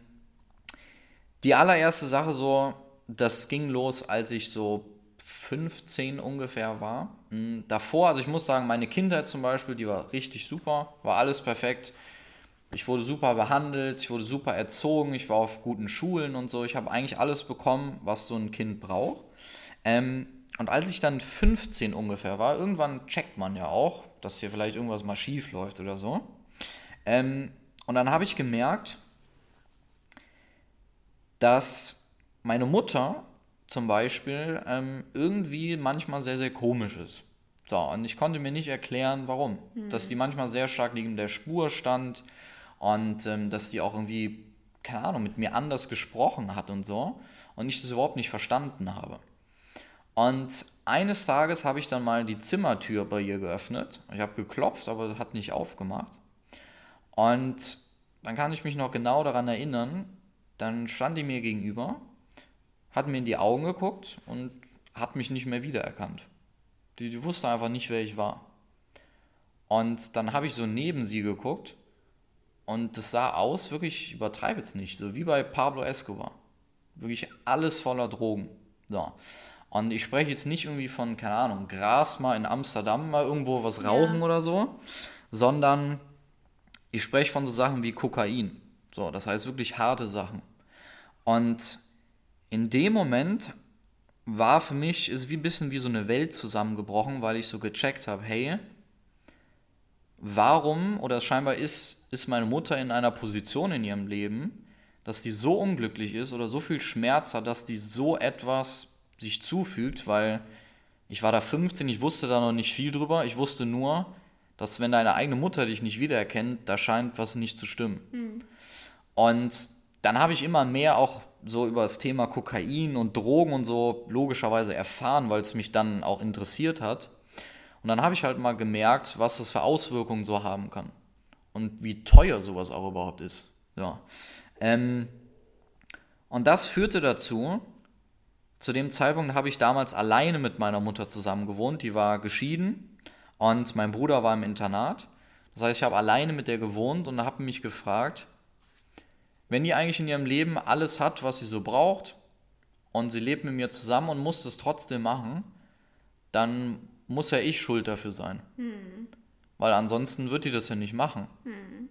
S3: die allererste Sache so, das ging los, als ich so 15 ungefähr war. Hm, davor, also ich muss sagen, meine Kindheit zum Beispiel, die war richtig super, war alles perfekt. Ich wurde super behandelt, ich wurde super erzogen, ich war auf guten Schulen und so. Ich habe eigentlich alles bekommen, was so ein Kind braucht. Ähm, und als ich dann 15 ungefähr war, irgendwann checkt man ja auch, dass hier vielleicht irgendwas mal schief läuft oder so. Ähm, und dann habe ich gemerkt, dass meine Mutter zum Beispiel ähm, irgendwie manchmal sehr, sehr komisch ist. So, und ich konnte mir nicht erklären, warum. Mhm. Dass die manchmal sehr stark neben der Spur stand, und ähm, dass die auch irgendwie, keine Ahnung, mit mir anders gesprochen hat und so und ich das überhaupt nicht verstanden habe. Und eines Tages habe ich dann mal die Zimmertür bei ihr geöffnet. Ich habe geklopft, aber hat nicht aufgemacht. Und dann kann ich mich noch genau daran erinnern, dann stand die mir gegenüber, hat mir in die Augen geguckt und hat mich nicht mehr wiedererkannt. Die, die wusste einfach nicht, wer ich war. Und dann habe ich so neben sie geguckt und das sah aus, wirklich, ich übertreibe jetzt nicht, so wie bei Pablo Escobar. Wirklich alles voller Drogen. So. Und ich spreche jetzt nicht irgendwie von, keine Ahnung, Gras mal in Amsterdam mal irgendwo was rauchen ja. oder so, sondern ich spreche von so Sachen wie Kokain. So, das heißt wirklich harte Sachen. Und in dem Moment war für mich, ist wie ein bisschen wie so eine Welt zusammengebrochen, weil ich so gecheckt habe, hey, warum oder scheinbar ist, ist meine Mutter in einer Position in ihrem Leben, dass die so unglücklich ist oder so viel Schmerz hat, dass die so etwas sich zufügt, weil ich war da 15, ich wusste da noch nicht viel drüber, ich wusste nur, dass wenn deine eigene Mutter dich nicht wiedererkennt, da scheint was nicht zu stimmen. Mhm. Und dann habe ich immer mehr auch so über das Thema Kokain und Drogen und so logischerweise erfahren, weil es mich dann auch interessiert hat. Und dann habe ich halt mal gemerkt, was das für Auswirkungen so haben kann. Und wie teuer sowas auch überhaupt ist. Ja. Ähm, und das führte dazu, zu dem Zeitpunkt habe ich damals alleine mit meiner Mutter zusammen gewohnt. Die war geschieden und mein Bruder war im Internat. Das heißt, ich habe alleine mit der gewohnt und habe mich gefragt, wenn die eigentlich in ihrem Leben alles hat, was sie so braucht, und sie lebt mit mir zusammen und muss es trotzdem machen, dann muss ja ich schuld dafür sein. Hm. Weil ansonsten wird die das ja nicht machen. Hm.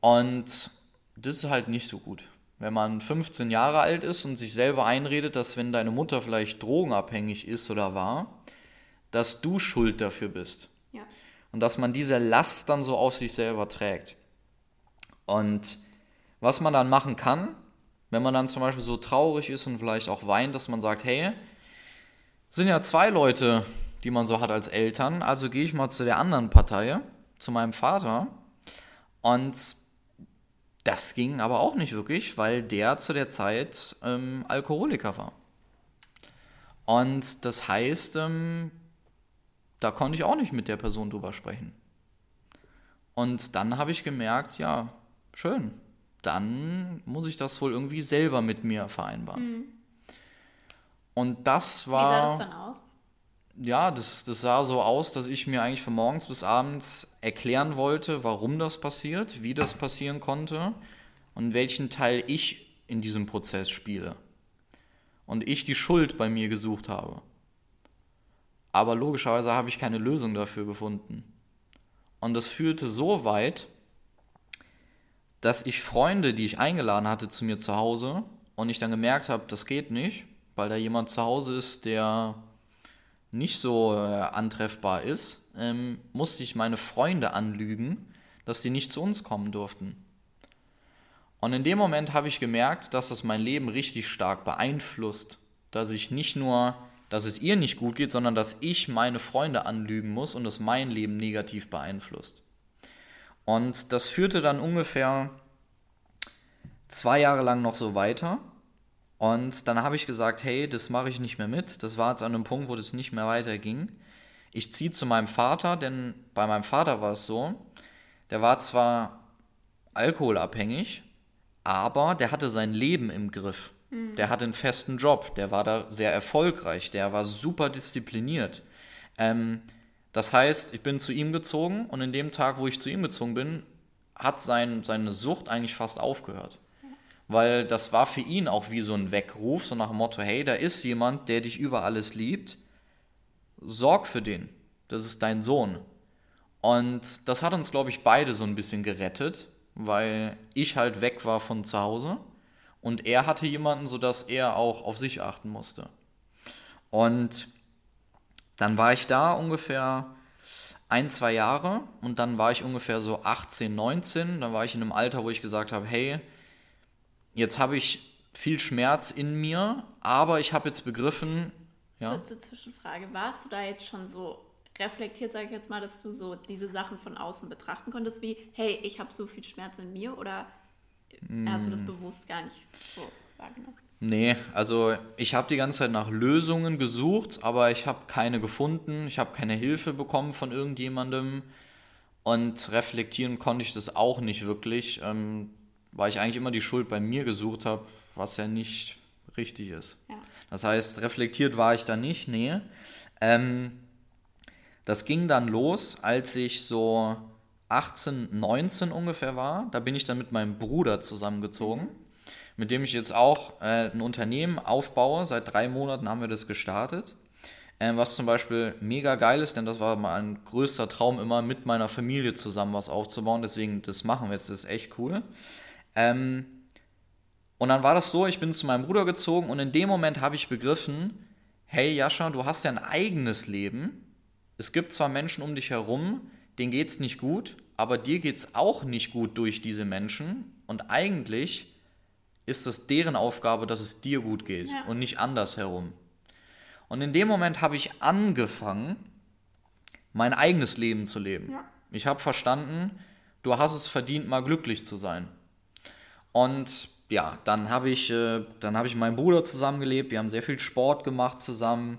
S3: Und das ist halt nicht so gut. Wenn man 15 Jahre alt ist und sich selber einredet, dass wenn deine Mutter vielleicht drogenabhängig ist oder war, dass du schuld dafür bist. Ja. Und dass man diese Last dann so auf sich selber trägt. Und was man dann machen kann, wenn man dann zum Beispiel so traurig ist und vielleicht auch weint, dass man sagt, hey, sind ja zwei Leute, die man so hat als Eltern. Also gehe ich mal zu der anderen Partei, zu meinem Vater und das ging aber auch nicht wirklich, weil der zu der Zeit ähm, Alkoholiker war. Und das heißt, ähm, da konnte ich auch nicht mit der Person drüber sprechen. Und dann habe ich gemerkt, ja, schön, dann muss ich das wohl irgendwie selber mit mir vereinbaren. Mhm. Und das war. Wie sah das dann aus? Ja, das, das sah so aus, dass ich mir eigentlich von morgens bis abends erklären wollte, warum das passiert, wie das passieren konnte und welchen Teil ich in diesem Prozess spiele. Und ich die Schuld bei mir gesucht habe. Aber logischerweise habe ich keine Lösung dafür gefunden. Und das führte so weit, dass ich Freunde, die ich eingeladen hatte zu mir zu Hause, und ich dann gemerkt habe, das geht nicht, weil da jemand zu Hause ist, der nicht so äh, antreffbar ist, ähm, musste ich meine Freunde anlügen, dass die nicht zu uns kommen durften. Und in dem Moment habe ich gemerkt, dass das mein Leben richtig stark beeinflusst, dass ich nicht nur, dass es ihr nicht gut geht, sondern dass ich meine Freunde anlügen muss und es mein Leben negativ beeinflusst. Und das führte dann ungefähr zwei Jahre lang noch so weiter. Und dann habe ich gesagt, hey, das mache ich nicht mehr mit. Das war jetzt an einem Punkt, wo das nicht mehr weiterging. Ich ziehe zu meinem Vater, denn bei meinem Vater war es so, der war zwar alkoholabhängig, aber der hatte sein Leben im Griff. Mhm. Der hatte einen festen Job, der war da sehr erfolgreich, der war super diszipliniert. Ähm, das heißt, ich bin zu ihm gezogen und in dem Tag, wo ich zu ihm gezogen bin, hat sein, seine Sucht eigentlich fast aufgehört weil das war für ihn auch wie so ein Weckruf, so nach dem Motto, hey, da ist jemand, der dich über alles liebt, sorg für den, das ist dein Sohn. Und das hat uns, glaube ich, beide so ein bisschen gerettet, weil ich halt weg war von zu Hause und er hatte jemanden, sodass er auch auf sich achten musste. Und dann war ich da ungefähr ein, zwei Jahre und dann war ich ungefähr so 18, 19, dann war ich in einem Alter, wo ich gesagt habe, hey, jetzt habe ich viel Schmerz in mir, aber ich habe jetzt begriffen, ja.
S2: Kurze Zwischenfrage, warst du da jetzt schon so reflektiert, sage ich jetzt mal, dass du so diese Sachen von außen betrachten konntest, wie, hey, ich habe so viel Schmerz in mir oder mm. hast du das bewusst gar nicht so wahrgenommen?
S3: Nee, also ich habe die ganze Zeit nach Lösungen gesucht, aber ich habe keine gefunden. Ich habe keine Hilfe bekommen von irgendjemandem und reflektieren konnte ich das auch nicht wirklich. Ähm, weil ich eigentlich immer die Schuld bei mir gesucht habe, was ja nicht richtig ist. Ja. Das heißt, reflektiert war ich da nicht, nee. Ähm, das ging dann los, als ich so 18, 19 ungefähr war. Da bin ich dann mit meinem Bruder zusammengezogen, mhm. Mit dem ich jetzt auch äh, ein Unternehmen aufbaue. Seit drei Monaten haben wir das gestartet. Ähm, was zum Beispiel mega geil ist, denn das war mal ein größter Traum, immer mit meiner Familie zusammen was aufzubauen. Deswegen, das machen wir jetzt, das ist echt cool. Ähm, und dann war das so, ich bin zu meinem Bruder gezogen und in dem Moment habe ich begriffen, hey Jascha, du hast ja ein eigenes Leben. Es gibt zwar Menschen um dich herum, denen geht es nicht gut, aber dir geht es auch nicht gut durch diese Menschen. Und eigentlich ist es deren Aufgabe, dass es dir gut geht ja. und nicht andersherum. Und in dem Moment habe ich angefangen, mein eigenes Leben zu leben. Ja. Ich habe verstanden, du hast es verdient, mal glücklich zu sein. Und ja, dann habe ich, äh, hab ich mit meinem Bruder zusammengelebt. Wir haben sehr viel Sport gemacht zusammen.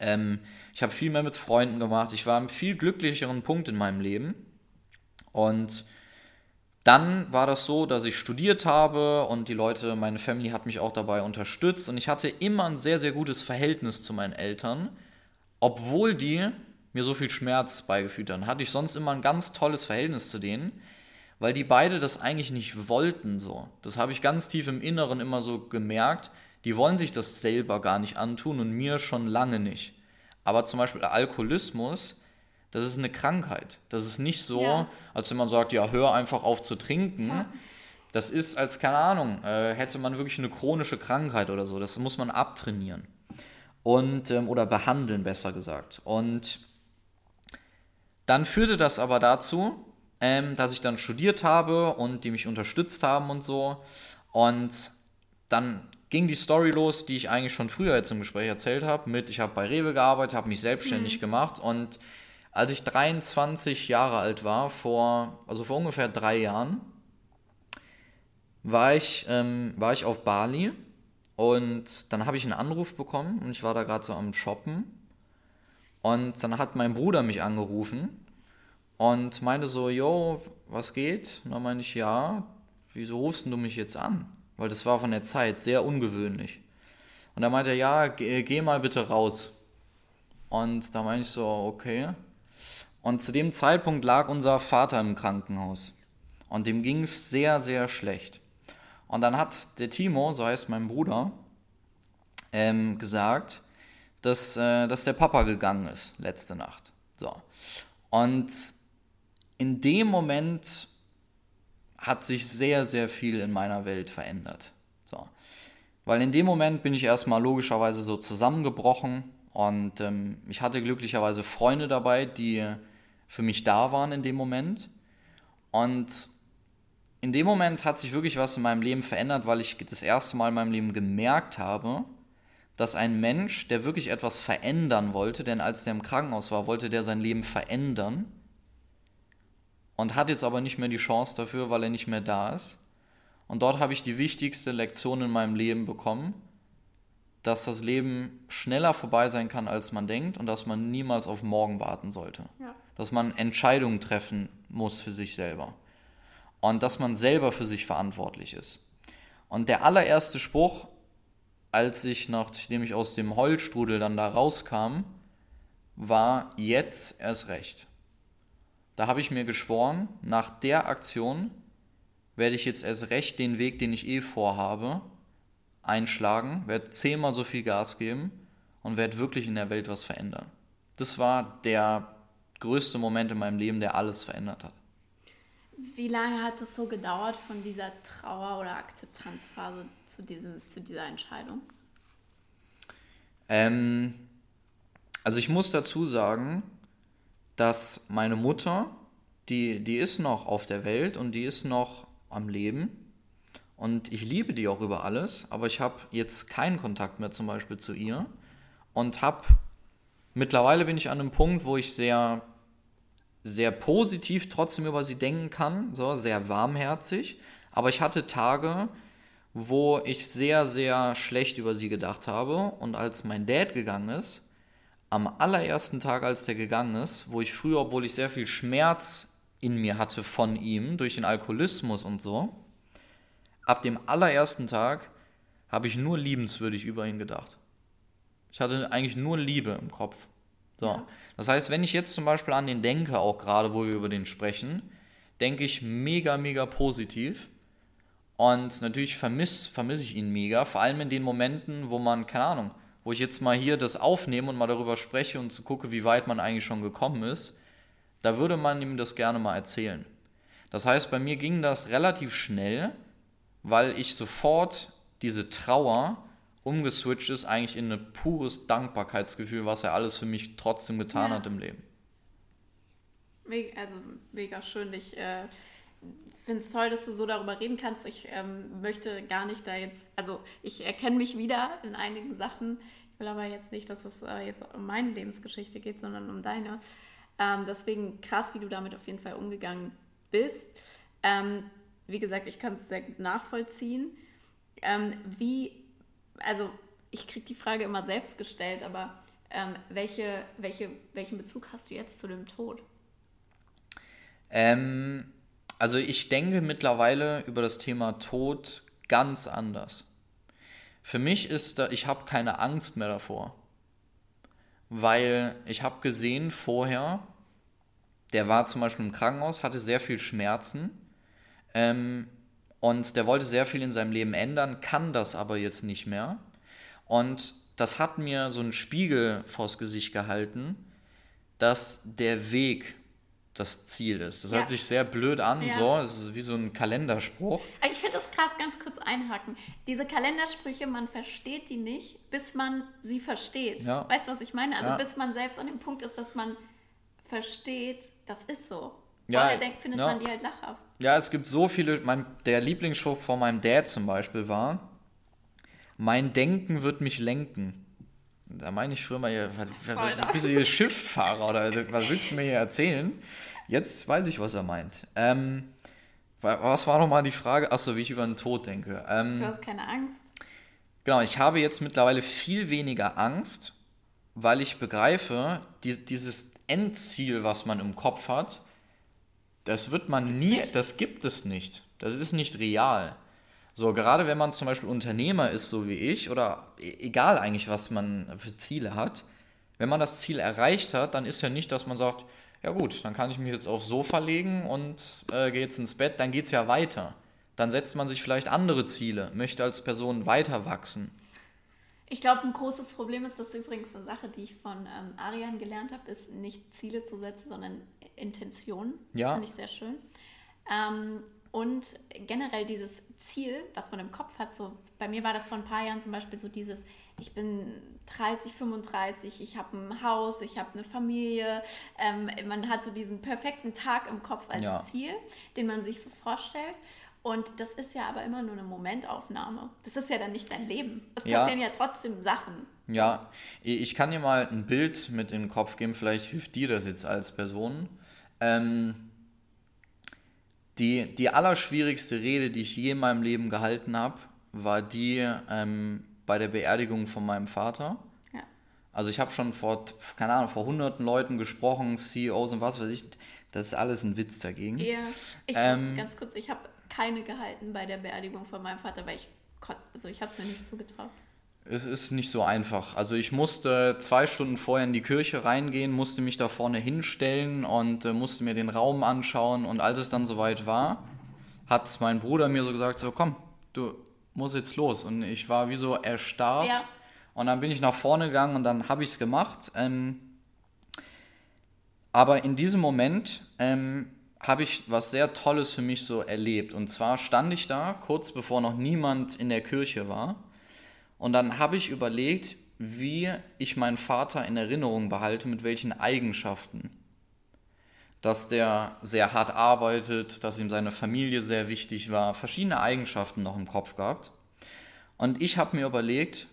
S3: Ähm, ich habe viel mehr mit Freunden gemacht. Ich war am viel glücklicheren Punkt in meinem Leben. Und dann war das so, dass ich studiert habe und die Leute, meine Family hat mich auch dabei unterstützt und ich hatte immer ein sehr, sehr gutes Verhältnis zu meinen Eltern, obwohl die mir so viel Schmerz beigefügt haben. Hatte ich sonst immer ein ganz tolles Verhältnis zu denen weil die beide das eigentlich nicht wollten so. Das habe ich ganz tief im Inneren immer so gemerkt. Die wollen sich das selber gar nicht antun und mir schon lange nicht. Aber zum Beispiel Alkoholismus, das ist eine Krankheit. Das ist nicht so, ja. als wenn man sagt, ja, hör einfach auf zu trinken. Ja. Das ist als, keine Ahnung, äh, hätte man wirklich eine chronische Krankheit oder so. Das muss man abtrainieren. Und, ähm, oder behandeln, besser gesagt. Und dann führte das aber dazu, ähm, dass ich dann studiert habe und die mich unterstützt haben und so. Und dann ging die Story los, die ich eigentlich schon früher jetzt im Gespräch erzählt habe, mit ich habe bei Rewe gearbeitet, habe mich selbstständig mhm. gemacht und als ich 23 Jahre alt war, vor, also vor ungefähr drei Jahren, war ich, ähm, war ich auf Bali und dann habe ich einen Anruf bekommen und ich war da gerade so am Shoppen. Und dann hat mein Bruder mich angerufen und meinte so, yo, was geht? Und dann meinte ich, ja, wieso rufst du mich jetzt an? Weil das war von der Zeit sehr ungewöhnlich. Und er meinte, ja, geh, geh mal bitte raus. Und da meinte ich so, okay. Und zu dem Zeitpunkt lag unser Vater im Krankenhaus. Und dem ging es sehr, sehr schlecht. Und dann hat der Timo, so heißt mein Bruder, ähm, gesagt, dass, äh, dass der Papa gegangen ist letzte Nacht. So. Und in dem Moment hat sich sehr, sehr viel in meiner Welt verändert. So. Weil in dem Moment bin ich erstmal logischerweise so zusammengebrochen und ähm, ich hatte glücklicherweise Freunde dabei, die für mich da waren in dem Moment. Und in dem Moment hat sich wirklich was in meinem Leben verändert, weil ich das erste Mal in meinem Leben gemerkt habe, dass ein Mensch, der wirklich etwas verändern wollte, denn als der im Krankenhaus war, wollte der sein Leben verändern und hat jetzt aber nicht mehr die Chance dafür, weil er nicht mehr da ist. Und dort habe ich die wichtigste Lektion in meinem Leben bekommen, dass das Leben schneller vorbei sein kann, als man denkt und dass man niemals auf morgen warten sollte. Ja. Dass man Entscheidungen treffen muss für sich selber und dass man selber für sich verantwortlich ist. Und der allererste Spruch, als ich, nachdem ich aus dem Heulstrudel dann da rauskam, war jetzt erst recht. Da habe ich mir geschworen, nach der Aktion werde ich jetzt erst recht den Weg, den ich eh vorhabe, einschlagen, werde zehnmal so viel Gas geben und werde wirklich in der Welt was verändern. Das war der größte Moment in meinem Leben, der alles verändert hat.
S2: Wie lange hat es so gedauert von dieser Trauer- oder Akzeptanzphase zu, diesem, zu dieser Entscheidung?
S3: Ähm, also ich muss dazu sagen, dass meine Mutter, die, die ist noch auf der Welt und die ist noch am Leben. Und ich liebe die auch über alles, aber ich habe jetzt keinen Kontakt mehr zum Beispiel zu ihr und habe mittlerweile bin ich an einem Punkt, wo ich sehr sehr positiv trotzdem über sie denken kann, so sehr warmherzig. Aber ich hatte Tage, wo ich sehr, sehr schlecht über sie gedacht habe. Und als mein Dad gegangen ist, am allerersten Tag, als der gegangen ist, wo ich früher, obwohl ich sehr viel Schmerz in mir hatte von ihm, durch den Alkoholismus und so, ab dem allerersten Tag habe ich nur liebenswürdig über ihn gedacht. Ich hatte eigentlich nur Liebe im Kopf. So. Ja. Das heißt, wenn ich jetzt zum Beispiel an den denke, auch gerade, wo wir über den sprechen, denke ich mega, mega positiv. Und natürlich vermisse vermiss ich ihn mega, vor allem in den Momenten, wo man, keine Ahnung, wo ich jetzt mal hier das aufnehme und mal darüber spreche und zu gucke, wie weit man eigentlich schon gekommen ist, da würde man ihm das gerne mal erzählen. Das heißt, bei mir ging das relativ schnell, weil ich sofort diese Trauer umgeswitcht ist eigentlich in ein pures Dankbarkeitsgefühl, was er alles für mich trotzdem getan ja. hat im Leben.
S2: Also mega schön. Ich äh, finde es toll, dass du so darüber reden kannst. Ich ähm, möchte gar nicht da jetzt, also ich erkenne mich wieder in einigen Sachen. Ich will aber jetzt nicht, dass es äh, jetzt um meine Lebensgeschichte geht, sondern um deine. Ähm, deswegen krass, wie du damit auf jeden Fall umgegangen bist. Ähm, wie gesagt, ich kann es sehr nachvollziehen. Ähm, wie also ich kriege die Frage immer selbst gestellt, aber ähm, welche, welche, welchen Bezug hast du jetzt zu dem Tod?
S3: Ähm, also ich denke mittlerweile über das Thema Tod ganz anders. Für mich ist da, ich habe keine Angst mehr davor, weil ich habe gesehen vorher, der war zum Beispiel im Krankenhaus, hatte sehr viel Schmerzen ähm, und der wollte sehr viel in seinem Leben ändern, kann das aber jetzt nicht mehr. Und das hat mir so einen Spiegel vors Gesicht gehalten, dass der Weg das Ziel ist. Das ja. hört sich sehr blöd an, ja. so. Es ist wie so ein Kalenderspruch.
S2: Ich finde das krass, ganz kurz einhaken. Diese Kalendersprüche, man versteht die nicht, bis man sie versteht. Ja. Weißt du, was ich meine? Also bis man selbst an dem Punkt ist, dass man versteht, das ist so. Vorher denkt, findet man die halt lachhaft.
S3: Ja, es gibt so viele. Mein, der Lieblingsspruch von meinem Dad zum Beispiel war: Mein Denken wird mich lenken. Da meine ich früher mal, ja, was, was, bist du hier Schifffahrer oder was willst du mir hier erzählen? Jetzt weiß ich, was er meint. Ähm, Was war nochmal die Frage? Achso, wie ich über den Tod denke. Ähm,
S2: du hast keine Angst?
S3: Genau, ich habe jetzt mittlerweile viel weniger Angst, weil ich begreife, die, dieses Endziel, was man im Kopf hat, das wird man nie, das gibt es nicht. Das ist nicht real. So, gerade wenn man zum Beispiel Unternehmer ist, so wie ich, oder e-, egal eigentlich, was man für Ziele hat, wenn man das Ziel erreicht hat, dann ist ja nicht, dass man sagt, ja gut, dann kann ich mich jetzt aufs Sofa legen und äh, gehe jetzt ins Bett, dann geht es ja weiter. Dann setzt man sich vielleicht andere Ziele, möchte als Person weiter wachsen.
S2: Ich glaube, ein großes Problem ist, das ist übrigens eine Sache, die ich von ähm, Arian gelernt habe, ist nicht Ziele zu setzen, sondern Intentionen. Ja. Das finde ich sehr schön. Ähm, und generell dieses Ziel, was man im Kopf hat, so bei mir war das vor ein paar Jahren zum Beispiel so dieses, ich bin 30, 35, ich habe ein Haus, ich habe eine Familie. Ähm, man hat so diesen perfekten Tag im Kopf als ja. Ziel, den man sich so vorstellt. Und das ist ja aber immer nur eine Momentaufnahme. Das ist ja dann nicht dein Leben. Es passieren ja, ja trotzdem Sachen.
S3: Ja, ich kann dir mal ein Bild mit in den Kopf geben, vielleicht hilft dir das jetzt als Person. Ähm, die, die allerschwierigste Rede, die ich je in meinem Leben gehalten habe, war die ähm, bei der Beerdigung von meinem Vater. Ja. Also ich habe schon vor, keine Ahnung, vor hunderten Leuten gesprochen, CEOs und was weiß ich. Das ist alles ein Witz dagegen.
S2: Ja, ich, ähm, ganz kurz, ich habe keine gehalten bei der Beerdigung von meinem Vater, weil ich, also ich habe es mir nicht zugetraut.
S3: Es ist nicht so einfach. Also ich musste zwei Stunden vorher in die Kirche reingehen, musste mich da vorne hinstellen und äh, musste mir den Raum anschauen. Und als es dann soweit war, hat mein Bruder mir so gesagt, so komm, du musst jetzt los. Und ich war wie so erstarrt. Ja. Und dann bin ich nach vorne gegangen und dann habe ich es gemacht. Ähm, aber in diesem Moment ähm, habe ich was sehr Tolles für mich so erlebt. Und zwar stand ich da, kurz bevor noch niemand in der Kirche war und dann habe ich überlegt, wie ich meinen Vater in Erinnerung behalte, mit welchen Eigenschaften. Dass der sehr hart arbeitet, dass ihm seine Familie sehr wichtig war, verschiedene Eigenschaften noch im Kopf gehabt. Und ich habe mir überlegt,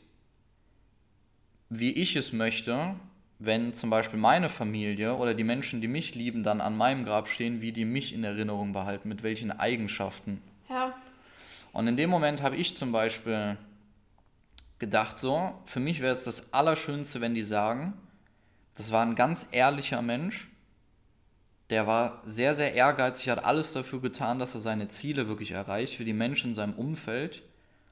S3: wie ich es möchte, wenn zum Beispiel meine Familie oder die Menschen, die mich lieben, dann an meinem Grab stehen, wie die mich in Erinnerung behalten, mit welchen Eigenschaften. Ja. Und in dem Moment habe ich zum Beispiel gedacht, so, für mich wäre es das Allerschönste, wenn die sagen, das war ein ganz ehrlicher Mensch, der war sehr, sehr ehrgeizig, hat alles dafür getan, dass er seine Ziele wirklich erreicht, für die Menschen in seinem Umfeld.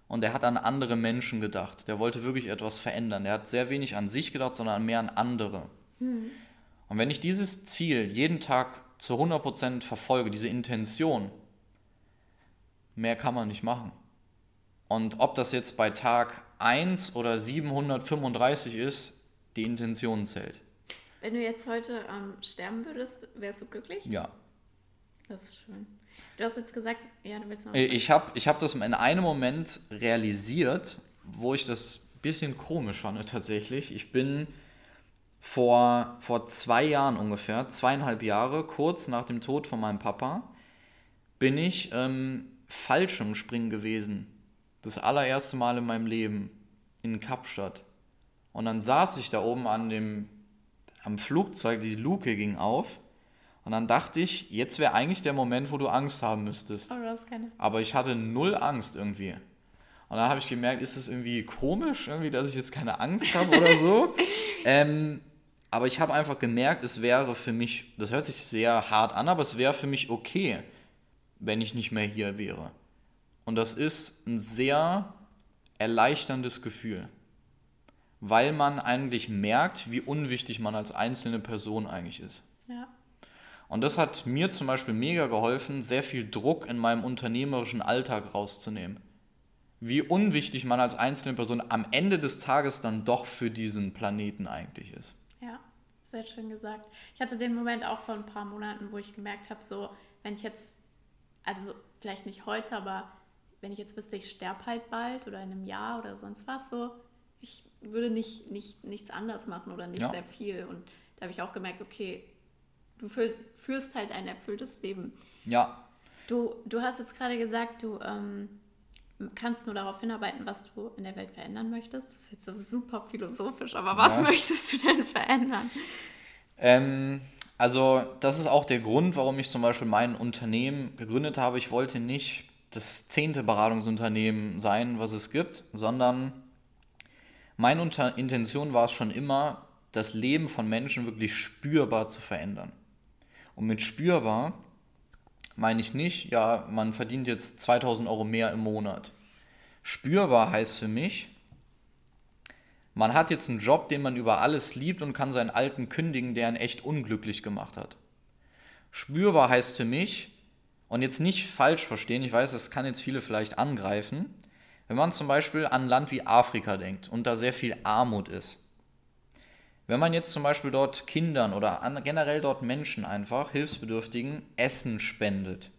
S3: Und er hat an andere Menschen gedacht. Der wollte wirklich etwas verändern. Der hat sehr wenig an sich gedacht, sondern mehr an andere. Mhm. Und wenn ich dieses Ziel jeden Tag zu 100% verfolge, diese Intention, mehr kann man nicht machen. Und ob das jetzt bei Tag 1 oder 735 ist, die Intention zählt.
S2: Wenn du jetzt heute ähm, sterben würdest, wärst du glücklich?
S3: Ja.
S2: Das ist schön. Du hast jetzt gesagt, ja, du willst noch.
S3: Was ich habe ich hab das in einem Moment realisiert, wo ich das ein bisschen komisch fand tatsächlich. Ich bin vor, vor zwei Jahren ungefähr, zweieinhalb Jahre, kurz nach dem Tod von meinem Papa, bin ich ähm, Fallschirmspringen gewesen das allererste Mal in meinem Leben in Kapstadt. Und dann saß ich da oben an dem, am Flugzeug, die Luke ging auf. Und dann dachte ich, jetzt wäre eigentlich der Moment, wo du Angst haben müsstest.
S2: Oh, das keine.
S3: Aber ich hatte null Angst irgendwie. Und dann habe ich gemerkt, ist es irgendwie komisch, irgendwie, dass ich jetzt keine Angst habe oder so. ähm, aber ich habe einfach gemerkt, es wäre für mich, das hört sich sehr hart an, aber es wäre für mich okay, wenn ich nicht mehr hier wäre. Und das ist ein sehr erleichterndes Gefühl, weil man eigentlich merkt, wie unwichtig man als einzelne Person eigentlich ist.
S2: Ja.
S3: Und das hat mir zum Beispiel mega geholfen, sehr viel Druck in meinem unternehmerischen Alltag rauszunehmen. Wie unwichtig man als einzelne Person am Ende des Tages dann doch für diesen Planeten eigentlich ist.
S2: Ja, sehr schön gesagt. Ich hatte den Moment auch vor ein paar Monaten, wo ich gemerkt habe, so, wenn ich jetzt, also vielleicht nicht heute, aber wenn ich jetzt wüsste, ich sterbe halt bald oder in einem Jahr oder sonst was, so, ich würde nicht, nicht, nichts anders machen oder nicht ja. sehr viel. Und da habe ich auch gemerkt, okay, du führst halt ein erfülltes Leben.
S3: Ja.
S2: Du, du hast jetzt gerade gesagt, du ähm, kannst nur darauf hinarbeiten, was du in der Welt verändern möchtest. Das ist jetzt so super philosophisch, aber was ja. möchtest du denn verändern?
S3: Ähm, Also das ist auch der Grund, warum ich zum Beispiel mein Unternehmen gegründet habe. Ich wollte nicht das zehnte Beratungsunternehmen sein, was es gibt, sondern meine Unter Intention war es schon immer, das Leben von Menschen wirklich spürbar zu verändern. Und mit spürbar meine ich nicht, ja, man verdient jetzt 2000 Euro mehr im Monat. Spürbar heißt für mich, man hat jetzt einen Job, den man über alles liebt und kann seinen alten kündigen, der ihn echt unglücklich gemacht hat. Spürbar heißt für mich, und jetzt nicht falsch verstehen, ich weiß, das kann jetzt viele vielleicht angreifen, wenn man zum Beispiel an ein Land wie Afrika denkt und da sehr viel Armut ist. Wenn man jetzt zum Beispiel dort Kindern oder generell dort Menschen einfach, Hilfsbedürftigen, Essen spendet,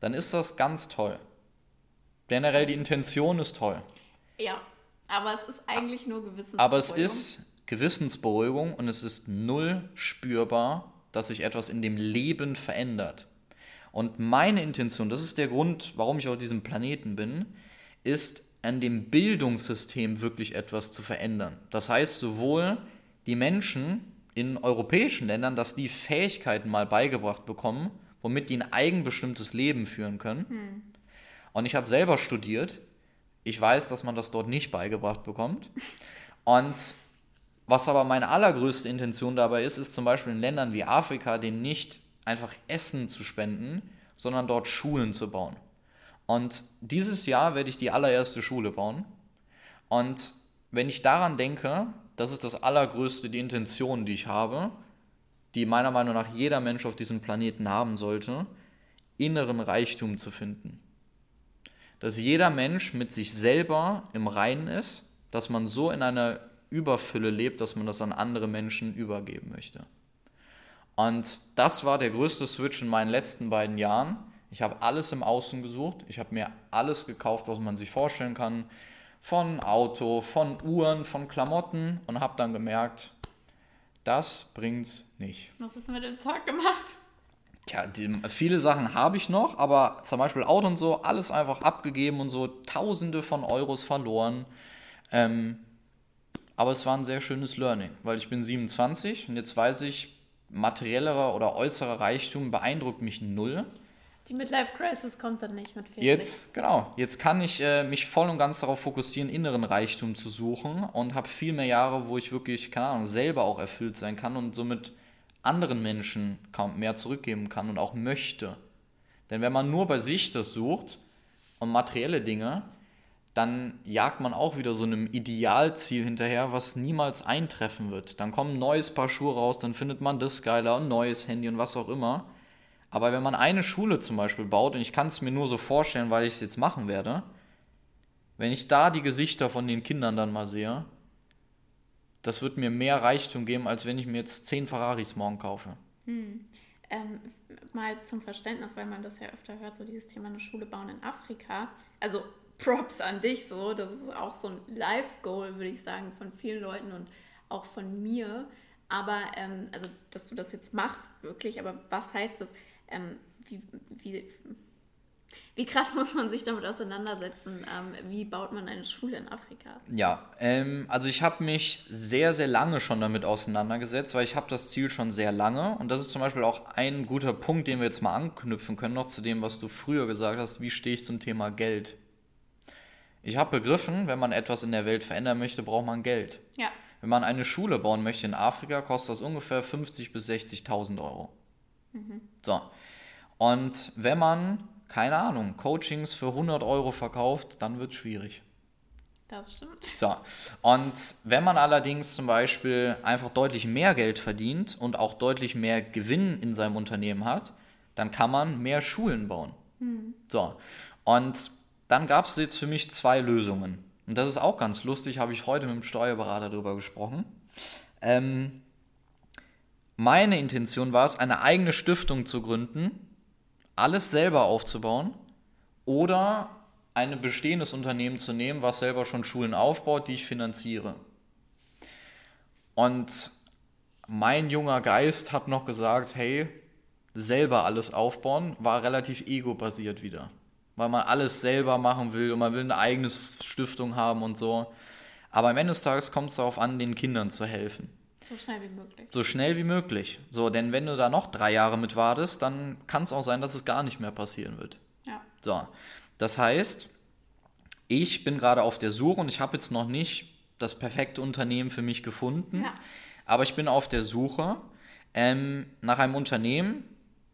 S3: dann ist das ganz toll. Generell die Intention ist toll.
S2: Ja, aber es ist eigentlich nur Gewissensberuhigung.
S3: Aber es ist Gewissensberuhigung und es ist null spürbar, dass sich etwas in dem Leben verändert. Und meine Intention, das ist der Grund, warum ich auf diesem Planeten bin, ist an dem Bildungssystem wirklich etwas zu verändern. Das heißt, sowohl die Menschen in europäischen Ländern, dass die Fähigkeiten mal beigebracht bekommen, womit die ein eigenbestimmtes Leben führen können. Hm. Und ich habe selber studiert ich weiß, dass man das dort nicht beigebracht bekommt. Und was aber meine allergrößte Intention dabei ist, ist zum Beispiel in Ländern wie Afrika, denen nicht einfach Essen zu spenden, sondern dort Schulen zu bauen. Und dieses Jahr werde ich die allererste Schule bauen. Und wenn ich daran denke, das ist das allergrößte, die Intention, die ich habe, die meiner Meinung nach jeder Mensch auf diesem Planeten haben sollte, inneren Reichtum zu finden dass jeder Mensch mit sich selber im Reinen ist, dass man so in einer Überfülle lebt, dass man das an andere Menschen übergeben möchte. Und das war der größte Switch in meinen letzten beiden Jahren. Ich habe alles im Außen gesucht. Ich habe mir alles gekauft, was man sich vorstellen kann. Von Auto, von Uhren, von Klamotten und habe dann gemerkt, das bringt's nicht.
S2: Was hast du mit dem Zeug gemacht?
S3: Tja, die, viele Sachen habe ich noch, aber zum Beispiel Auto und so, alles einfach abgegeben und so, Tausende von Euros verloren. Ähm, aber es war ein sehr schönes Learning, weil ich bin 27 und jetzt weiß ich, materiellerer oder äußerer Reichtum beeindruckt mich null.
S2: Die Midlife Crisis kommt dann nicht mit 40.
S3: Jetzt, genau, jetzt kann ich äh, mich voll und ganz darauf fokussieren, inneren Reichtum zu suchen und habe viel mehr Jahre, wo ich wirklich, keine Ahnung, selber auch erfüllt sein kann und somit anderen Menschen mehr zurückgeben kann und auch möchte. Denn wenn man nur bei sich das sucht und materielle Dinge, dann jagt man auch wieder so einem Idealziel hinterher, was niemals eintreffen wird. Dann kommt ein neues Paar Schuhe raus, dann findet man das geiler, ein neues Handy und was auch immer. Aber wenn man eine Schule zum Beispiel baut, und ich kann es mir nur so vorstellen, weil ich es jetzt machen werde, wenn ich da die Gesichter von den Kindern dann mal sehe, das wird mir mehr Reichtum geben, als wenn ich mir jetzt zehn Ferraris morgen kaufe.
S2: Hm. Ähm, mal zum Verständnis, weil man das ja öfter hört, so dieses Thema eine Schule bauen in Afrika. Also Props an dich so, das ist auch so ein Life-Goal, würde ich sagen, von vielen Leuten und auch von mir. Aber, ähm, also, dass du das jetzt machst, wirklich, aber was heißt das? Ähm, wie, wie, wie krass muss man sich damit auseinandersetzen? Ähm, wie baut man eine Schule in Afrika?
S3: Ja, ähm, also ich habe mich sehr, sehr lange schon damit auseinandergesetzt, weil ich habe das Ziel schon sehr lange. Und das ist zum Beispiel auch ein guter Punkt, den wir jetzt mal anknüpfen können, noch zu dem, was du früher gesagt hast, wie stehe ich zum Thema Geld. Ich habe begriffen, wenn man etwas in der Welt verändern möchte, braucht man Geld.
S2: Ja.
S3: Wenn man eine Schule bauen möchte in Afrika, kostet das ungefähr 50.000 bis 60.000 Euro. Mhm. So. Und wenn man keine Ahnung, Coachings für 100 Euro verkauft, dann wird es schwierig.
S2: Das stimmt.
S3: So. Und wenn man allerdings zum Beispiel einfach deutlich mehr Geld verdient und auch deutlich mehr Gewinn in seinem Unternehmen hat, dann kann man mehr Schulen bauen. Hm. So. Und dann gab es jetzt für mich zwei Lösungen. Und das ist auch ganz lustig, habe ich heute mit dem Steuerberater darüber gesprochen. Ähm, meine Intention war es, eine eigene Stiftung zu gründen, alles selber aufzubauen oder ein bestehendes Unternehmen zu nehmen, was selber schon Schulen aufbaut, die ich finanziere. Und mein junger Geist hat noch gesagt, hey, selber alles aufbauen, war relativ ego-basiert wieder. Weil man alles selber machen will und man will eine eigene Stiftung haben und so. Aber am Ende des Tages kommt es darauf an, den Kindern zu helfen.
S2: So schnell wie möglich.
S3: So schnell wie möglich. So, denn wenn du da noch drei Jahre mit wartest, dann kann es auch sein, dass es gar nicht mehr passieren wird.
S2: Ja.
S3: So, das heißt, ich bin gerade auf der Suche und ich habe jetzt noch nicht das perfekte Unternehmen für mich gefunden,
S2: Ja.
S3: aber ich bin auf der Suche ähm, nach einem Unternehmen,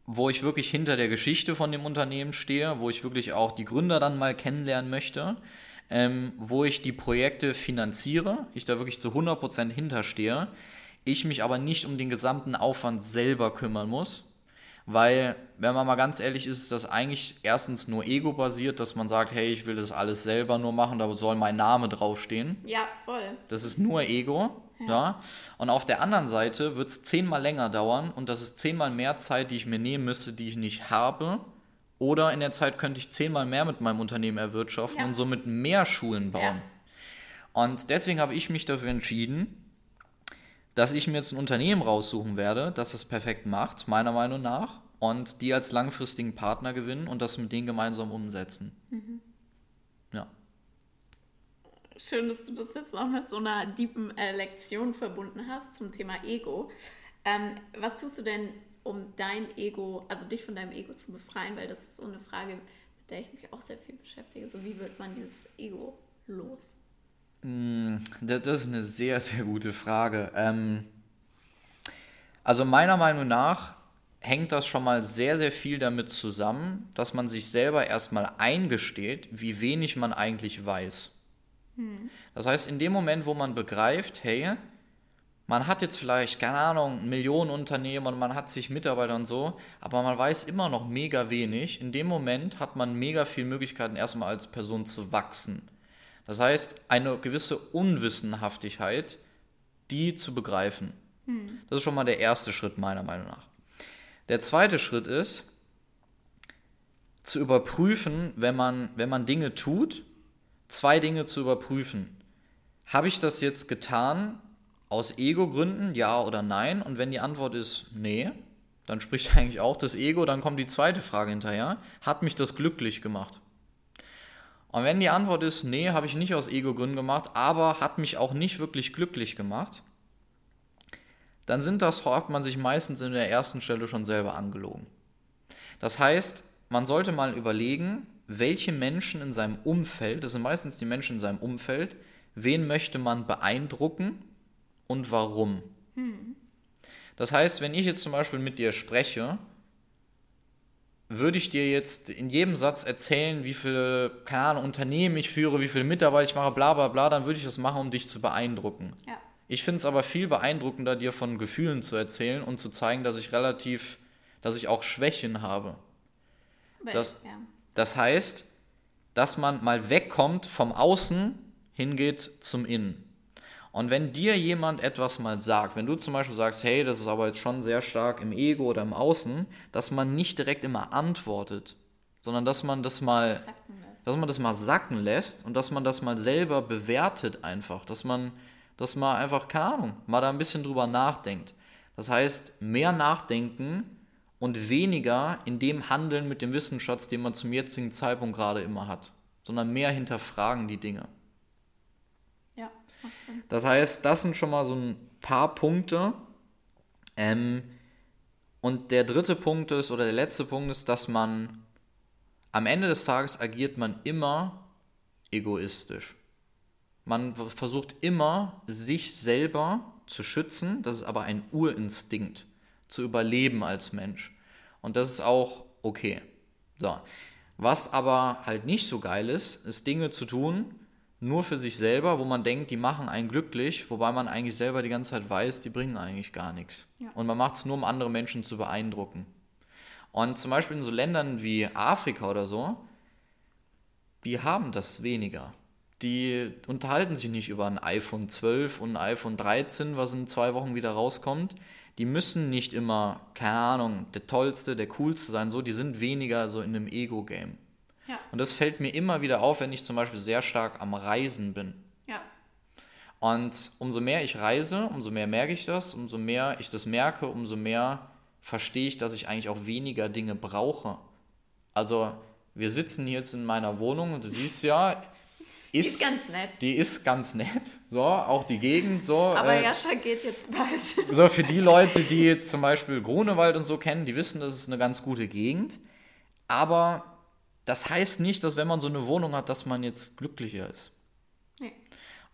S3: wo ich wirklich hinter der Geschichte von dem Unternehmen stehe, wo ich wirklich auch die Gründer dann mal kennenlernen möchte, ähm, wo ich die Projekte finanziere, ich da wirklich zu 100% hinterstehe, ich mich aber nicht um den gesamten Aufwand selber kümmern muss, weil, wenn man mal ganz ehrlich ist, ist das eigentlich erstens nur ego-basiert, dass man sagt, hey, ich will das alles selber nur machen, da soll mein Name draufstehen.
S2: Ja, voll.
S3: Das ist nur Ego. Ja. Und auf der anderen Seite wird es zehnmal länger dauern und das ist zehnmal mehr Zeit, die ich mir nehmen müsste, die ich nicht habe. Oder in der Zeit könnte ich zehnmal mehr mit meinem Unternehmen erwirtschaften
S2: Ja.
S3: und somit mehr Schulen bauen.
S2: Ja.
S3: Und deswegen habe ich mich dafür entschieden, dass ich mir jetzt ein Unternehmen raussuchen werde, das das perfekt macht, meiner Meinung nach, und die als langfristigen Partner gewinnen und das mit denen gemeinsam umsetzen. Ja.
S2: Schön, dass du das jetzt noch mit so einer deepen äh, Lektion verbunden hast zum Thema Ego. Ähm, was tust du denn, um dein Ego, also dich von deinem Ego zu befreien? Weil das ist so eine Frage, mit der ich mich auch sehr viel beschäftige. So, wie wird man dieses Ego los?
S3: Das das ist eine sehr, sehr gute Frage. Ähm, also meiner Meinung nach hängt das schon mal sehr, sehr viel damit zusammen, dass man sich selber erstmal eingesteht, wie wenig man eigentlich weiß. Das heißt, in dem Moment, wo man begreift, hey, man hat jetzt vielleicht, keine Ahnung, ein Millionenunternehmen und man hat sich Mitarbeiter und so, aber man weiß immer noch mega wenig. In dem Moment hat man mega viele Möglichkeiten, erstmal als Person zu wachsen. Das heißt, eine gewisse Unwissenhaftigkeit, die zu begreifen. Das ist schon mal der erste Schritt meiner Meinung nach. Der zweite Schritt ist, zu überprüfen, wenn man, wenn man Dinge tut, zwei Dinge zu überprüfen. Habe ich das jetzt getan aus Ego-Gründen, ja oder nein? Und wenn die Antwort ist nee, dann spricht eigentlich auch das Ego, dann kommt die zweite Frage hinterher. Hat mich das glücklich gemacht? Und wenn die Antwort ist, nee, habe ich nicht aus Ego-Gründen gemacht, aber hat mich auch nicht wirklich glücklich gemacht, dann sind das, hat man sich meistens in der ersten Stelle schon selber angelogen. Das heißt, man sollte mal überlegen, welche Menschen in seinem Umfeld, das sind meistens die Menschen in seinem Umfeld, wen möchte man beeindrucken und warum. Das heißt, wenn ich jetzt zum Beispiel mit dir spreche, würde ich dir jetzt in jedem Satz erzählen, wie viele, keine Ahnung, Unternehmen ich führe, wie viele Mitarbeiter ich mache, bla bla bla, dann würde ich das machen, um dich zu beeindrucken.
S2: Ja.
S3: Ich finde es aber viel beeindruckender, dir von Gefühlen zu erzählen und zu zeigen, dass ich relativ, dass ich auch Schwächen habe.
S2: Weil,
S3: Das-
S2: ja.
S3: Das heißt, dass man mal wegkommt vom Außen, hingeht zum Innen. Und wenn dir jemand etwas mal sagt, wenn du zum Beispiel sagst, hey, das ist aber jetzt schon sehr stark im Ego oder im Außen, dass man nicht direkt immer antwortet, sondern dass man das mal
S2: Sacken lässt.
S3: dass man das mal sacken lässt und dass man das mal selber bewertet einfach, dass man das mal einfach, keine Ahnung, mal da ein bisschen drüber nachdenkt. Das heißt, mehr nachdenken und weniger in dem Handeln mit dem Wissensschatz, den man zum jetzigen Zeitpunkt gerade immer hat, sondern mehr hinterfragen die Dinge. Das heißt, das sind schon mal so ein paar Punkte. Ähm, und der dritte Punkt ist, oder der letzte Punkt ist, dass man am Ende des Tages agiert man immer egoistisch. Man versucht immer, sich selber zu schützen. Das ist aber ein Urinstinkt, zu überleben als Mensch. Und das ist auch okay. So. Was aber halt nicht so geil ist, ist Dinge zu tun, nur für sich selber, wo man denkt, die machen einen glücklich, wobei man eigentlich selber die ganze Zeit weiß, die bringen eigentlich gar nichts.
S2: Ja.
S3: Und man macht es nur, um andere Menschen zu beeindrucken. Und zum Beispiel in so Ländern wie Afrika oder so, die haben das weniger. Die unterhalten sich nicht über ein iPhone 12 und ein iPhone 13, was in zwei Wochen wieder rauskommt. Die müssen nicht immer, keine Ahnung, der tollste, der coolste sein, so, die sind weniger so in einem Ego-Game.
S2: Ja,
S3: Und das fällt mir immer wieder auf, wenn ich zum Beispiel sehr stark am Reisen bin.
S2: ja,
S3: Und umso mehr ich reise, umso mehr merke ich das, umso mehr ich das merke, umso mehr verstehe ich, dass ich eigentlich auch weniger Dinge brauche. Also wir sitzen hier jetzt in meiner Wohnung und du siehst ja, ist,
S2: die ist ganz nett.
S3: Die ist ganz nett. So, auch die Gegend so.
S2: Aber
S3: äh,
S2: Jascha geht jetzt bald.
S3: So, für die Leute, die zum Beispiel Grunewald und so kennen, die wissen, das ist eine ganz gute Gegend. Aber das heißt nicht, dass wenn man so eine Wohnung hat, dass man jetzt glücklicher ist.
S2: Nee.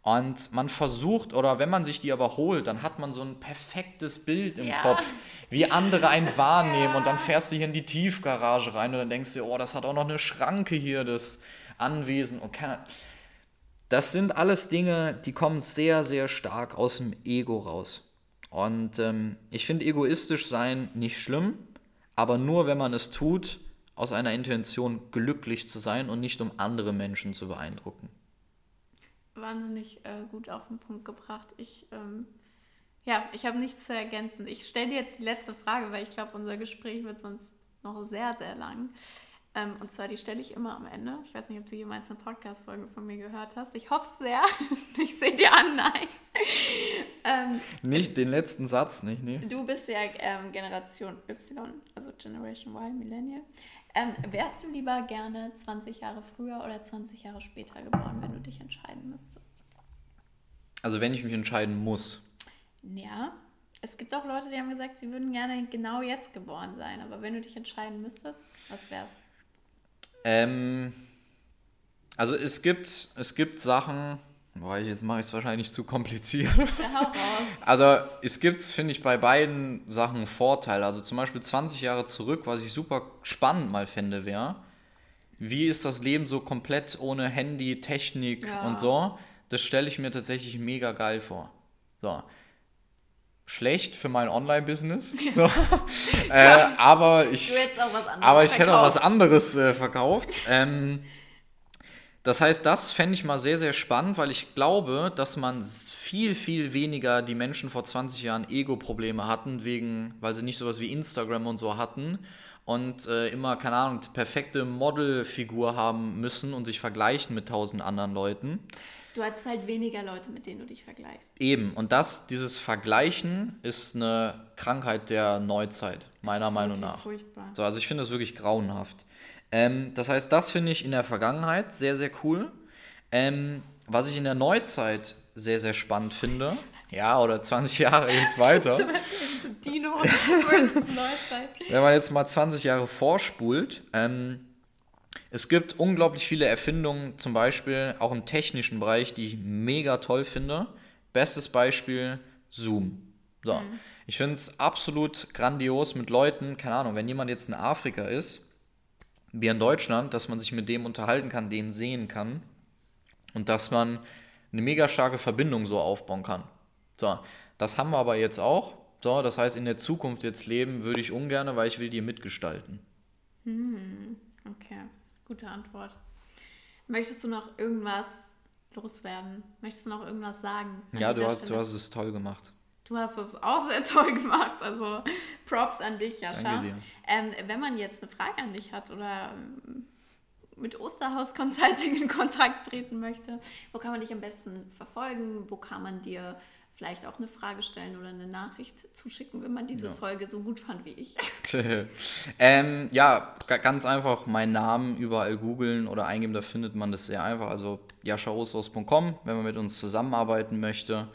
S3: Und man versucht, oder wenn man sich die aber holt, dann hat man so ein perfektes Bild im
S2: Ja.
S3: Kopf, wie andere einen wahrnehmen. Und dann fährst du hier in die Tiefgarage rein und dann denkst du, oh, das hat auch noch eine Schranke hier, das Anwesen. Und keine, das sind alles Dinge, die kommen sehr, sehr stark aus dem Ego raus. Und ähm, ich finde egoistisch sein nicht schlimm, aber nur wenn man es tut, aus einer Intention glücklich zu sein und nicht um andere Menschen zu beeindrucken.
S2: Wahnsinnig äh, gut auf den Punkt gebracht. Ich, ähm, ja, ich habe nichts zu ergänzen. Ich stelle dir jetzt die letzte Frage, weil ich glaube, unser Gespräch wird sonst noch sehr, sehr lang. Ähm, und zwar, die stelle ich immer am Ende. Ich weiß nicht, ob du jemals eine Podcast-Folge von mir gehört hast. Ich hoffe es sehr. ich sehe dir an, nein. ähm,
S3: Nicht den letzten Satz, nicht? Nee.
S2: Du bist ja ähm, Generation Y, also Generation Y, Millennial. Ähm, wärst du lieber gerne 20 Jahre früher oder 20 Jahre später geboren, wenn du dich entscheiden müsstest?
S3: Also wenn ich mich entscheiden muss.
S2: Ja, es gibt auch Leute, die haben gesagt, sie würden gerne genau jetzt geboren sein, aber wenn du dich entscheiden müsstest, was wär's?
S3: Ähm, also es gibt, es gibt Sachen, boah, jetzt mache ich es wahrscheinlich zu kompliziert.
S2: Ja.
S3: Also es gibt, finde ich, bei beiden Sachen einen Vorteil. Also zum Beispiel 20 Jahre zurück, was ich super spannend mal fände, wäre, wie ist das Leben so komplett ohne Handy, Technik
S2: Ja.
S3: und so? Das stelle ich mir tatsächlich mega geil vor. So. Schlecht für mein Online-Business. So. äh, aber ich. Aber ich hätte auch was anderes äh, verkauft. Ähm, das heißt, das fände ich mal sehr, sehr spannend, weil ich glaube, dass man viel, viel weniger die Menschen vor 20 Jahren Ego-Probleme hatten, wegen, weil sie nicht sowas wie Instagram und so hatten und äh, immer, keine Ahnung, perfekte Modelfigur haben müssen und sich vergleichen mit tausend anderen Leuten.
S2: Du hattest halt weniger Leute, mit denen du dich vergleichst.
S3: Eben, und das, dieses Vergleichen ist eine Krankheit der Neuzeit, meiner Meinung nach.
S2: Furchtbar.
S3: So, also ich finde das wirklich grauenhaft. Ähm, das heißt, das finde ich in der Vergangenheit sehr, sehr cool. Ähm, was ich in der Neuzeit sehr, sehr spannend finde, ja, oder 20 Jahre jetzt weiter,
S2: Dino Neuzeit.
S3: wenn man jetzt mal 20 Jahre vorspult, ähm, es gibt unglaublich viele Erfindungen, zum Beispiel auch im technischen Bereich, die ich mega toll finde. Bestes Beispiel Zoom. So. Ich finde es absolut grandios mit Leuten, keine Ahnung, wenn jemand jetzt in Afrika ist, wie in Deutschland, dass man sich mit dem unterhalten kann, den sehen kann und dass man eine mega starke Verbindung so aufbauen kann. So, das haben wir aber jetzt auch. So, das heißt, in der Zukunft jetzt leben würde ich ungern, weil ich will die mitgestalten.
S2: Okay, gute Antwort. Möchtest du noch irgendwas loswerden? Möchtest du noch irgendwas sagen?
S3: Ja, du hast, du hast es toll gemacht.
S2: Du hast es auch sehr toll gemacht. Also Props an dich, Jascha. Ähm, wenn man jetzt eine Frage an dich hat oder ähm, mit Osterhaus Consulting in Kontakt treten möchte, wo kann man dich am besten verfolgen? Wo kann man dir vielleicht auch eine Frage stellen oder eine Nachricht zuschicken, wenn man diese
S3: Ja.
S2: Folge so gut fand wie ich?
S3: ähm, ja, ga- ganz einfach meinen Namen überall googeln oder eingeben, da findet man das sehr einfach. Also jaschaosos.com, wenn man mit uns zusammenarbeiten möchte,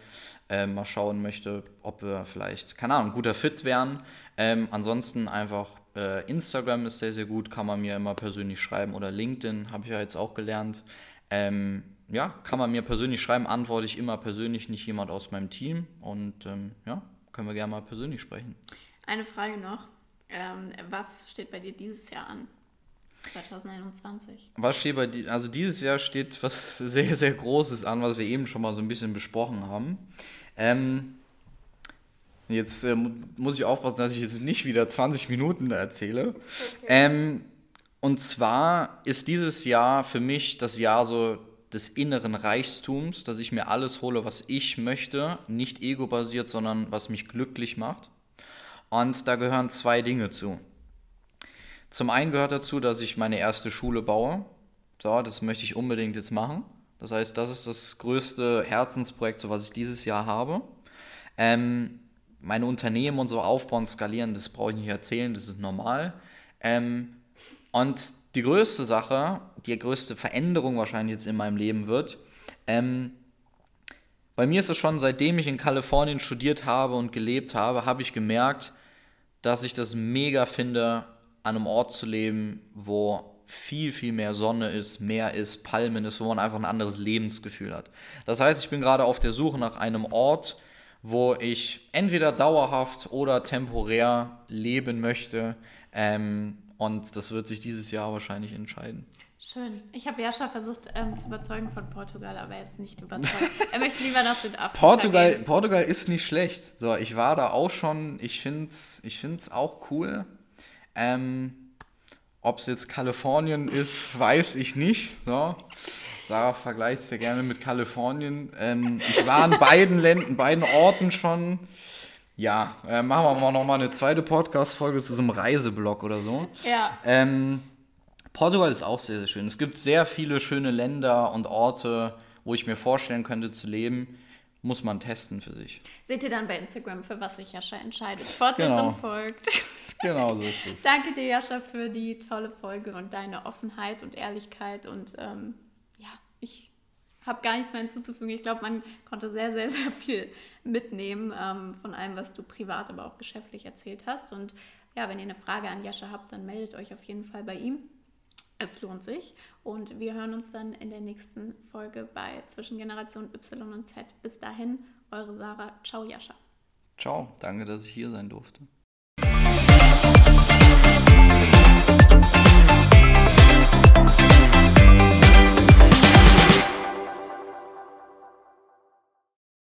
S3: ähm, mal schauen möchte, ob wir vielleicht, keine Ahnung, guter Fit wären. Ähm, ansonsten einfach äh, Instagram ist sehr, sehr gut, kann man mir immer persönlich schreiben oder LinkedIn, habe ich ja jetzt auch gelernt. Ähm, ja, kann man mir persönlich schreiben, antworte ich immer persönlich, nicht jemand aus meinem Team. Und ähm, ja, können wir gerne mal persönlich sprechen.
S2: Eine Frage noch. Ähm, was steht bei dir dieses Jahr an? 2021.
S3: Was steht bei dir? Also dieses Jahr steht was sehr, sehr Großes an, was wir eben schon mal so ein bisschen besprochen haben. Ähm, jetzt äh, mu- muss ich aufpassen, dass ich jetzt nicht wieder 20 Minuten erzähle. Ähm, und zwar ist dieses Jahr für mich das Jahr so des inneren Reichtums, dass ich mir alles hole, was ich möchte, nicht ego-basiert, sondern was mich glücklich macht. Und da gehören zwei Dinge zu. Zum einen gehört dazu, dass ich meine erste Schule baue. So, das möchte ich unbedingt jetzt machen. Das heißt, das ist das größte Herzensprojekt, so was ich dieses Jahr habe. Ähm, meine Unternehmen und so aufbauen, skalieren, das brauche ich nicht erzählen, das ist normal. Ähm, und die größte Sache, die größte Veränderung wahrscheinlich jetzt in meinem Leben wird. Ähm, bei mir ist es schon, seitdem ich in Kalifornien studiert habe und gelebt habe, habe ich gemerkt, dass ich das mega finde, an einem Ort zu leben, wo viel, viel mehr Sonne ist, Meer ist, Palmen ist, wo man einfach ein anderes Lebensgefühl hat. Das heißt, ich bin gerade auf der Suche nach einem Ort, wo ich entweder dauerhaft oder temporär leben möchte. Ähm, und das wird sich dieses Jahr wahrscheinlich entscheiden.
S2: Schön. Ich habe Jascha versucht ähm, zu überzeugen von Portugal, aber er ist nicht überzeugt. er möchte lieber nach Südafrika.
S3: Portugal, gehen. Portugal ist nicht schlecht. So, ich war da auch schon. Ich finde es ich find's auch cool. Ähm, Ob es jetzt Kalifornien ist, weiß ich nicht. So. Sarah vergleicht es ja gerne mit Kalifornien. Ähm, ich war in beiden Ländern, beiden Orten schon. Ja, äh, machen wir mal nochmal eine zweite Podcast-Folge zu so einem Reiseblog oder so.
S2: Ja.
S3: Ähm, Portugal ist auch sehr, sehr schön. Es gibt sehr viele schöne Länder und Orte, wo ich mir vorstellen könnte zu leben. Muss man testen für sich.
S2: Seht ihr dann bei Instagram, für was sich Jascha entscheidet. Fortsetzung genau. folgt.
S3: Genau, so ist es.
S2: Danke dir, Jascha, für die tolle Folge und deine Offenheit und Ehrlichkeit. Und ähm, ja, ich habe gar nichts mehr hinzuzufügen. Ich glaube, man konnte sehr, sehr, sehr viel mitnehmen ähm, von allem, was du privat, aber auch geschäftlich erzählt hast. Und ja, wenn ihr eine Frage an Jascha habt, dann meldet euch auf jeden Fall bei ihm. Es lohnt sich. Und wir hören uns dann in der nächsten Folge bei Zwischen Generation Y und Z. Bis dahin, eure Sarah. Ciao, Jascha.
S3: Ciao, danke, dass ich hier sein durfte. Musik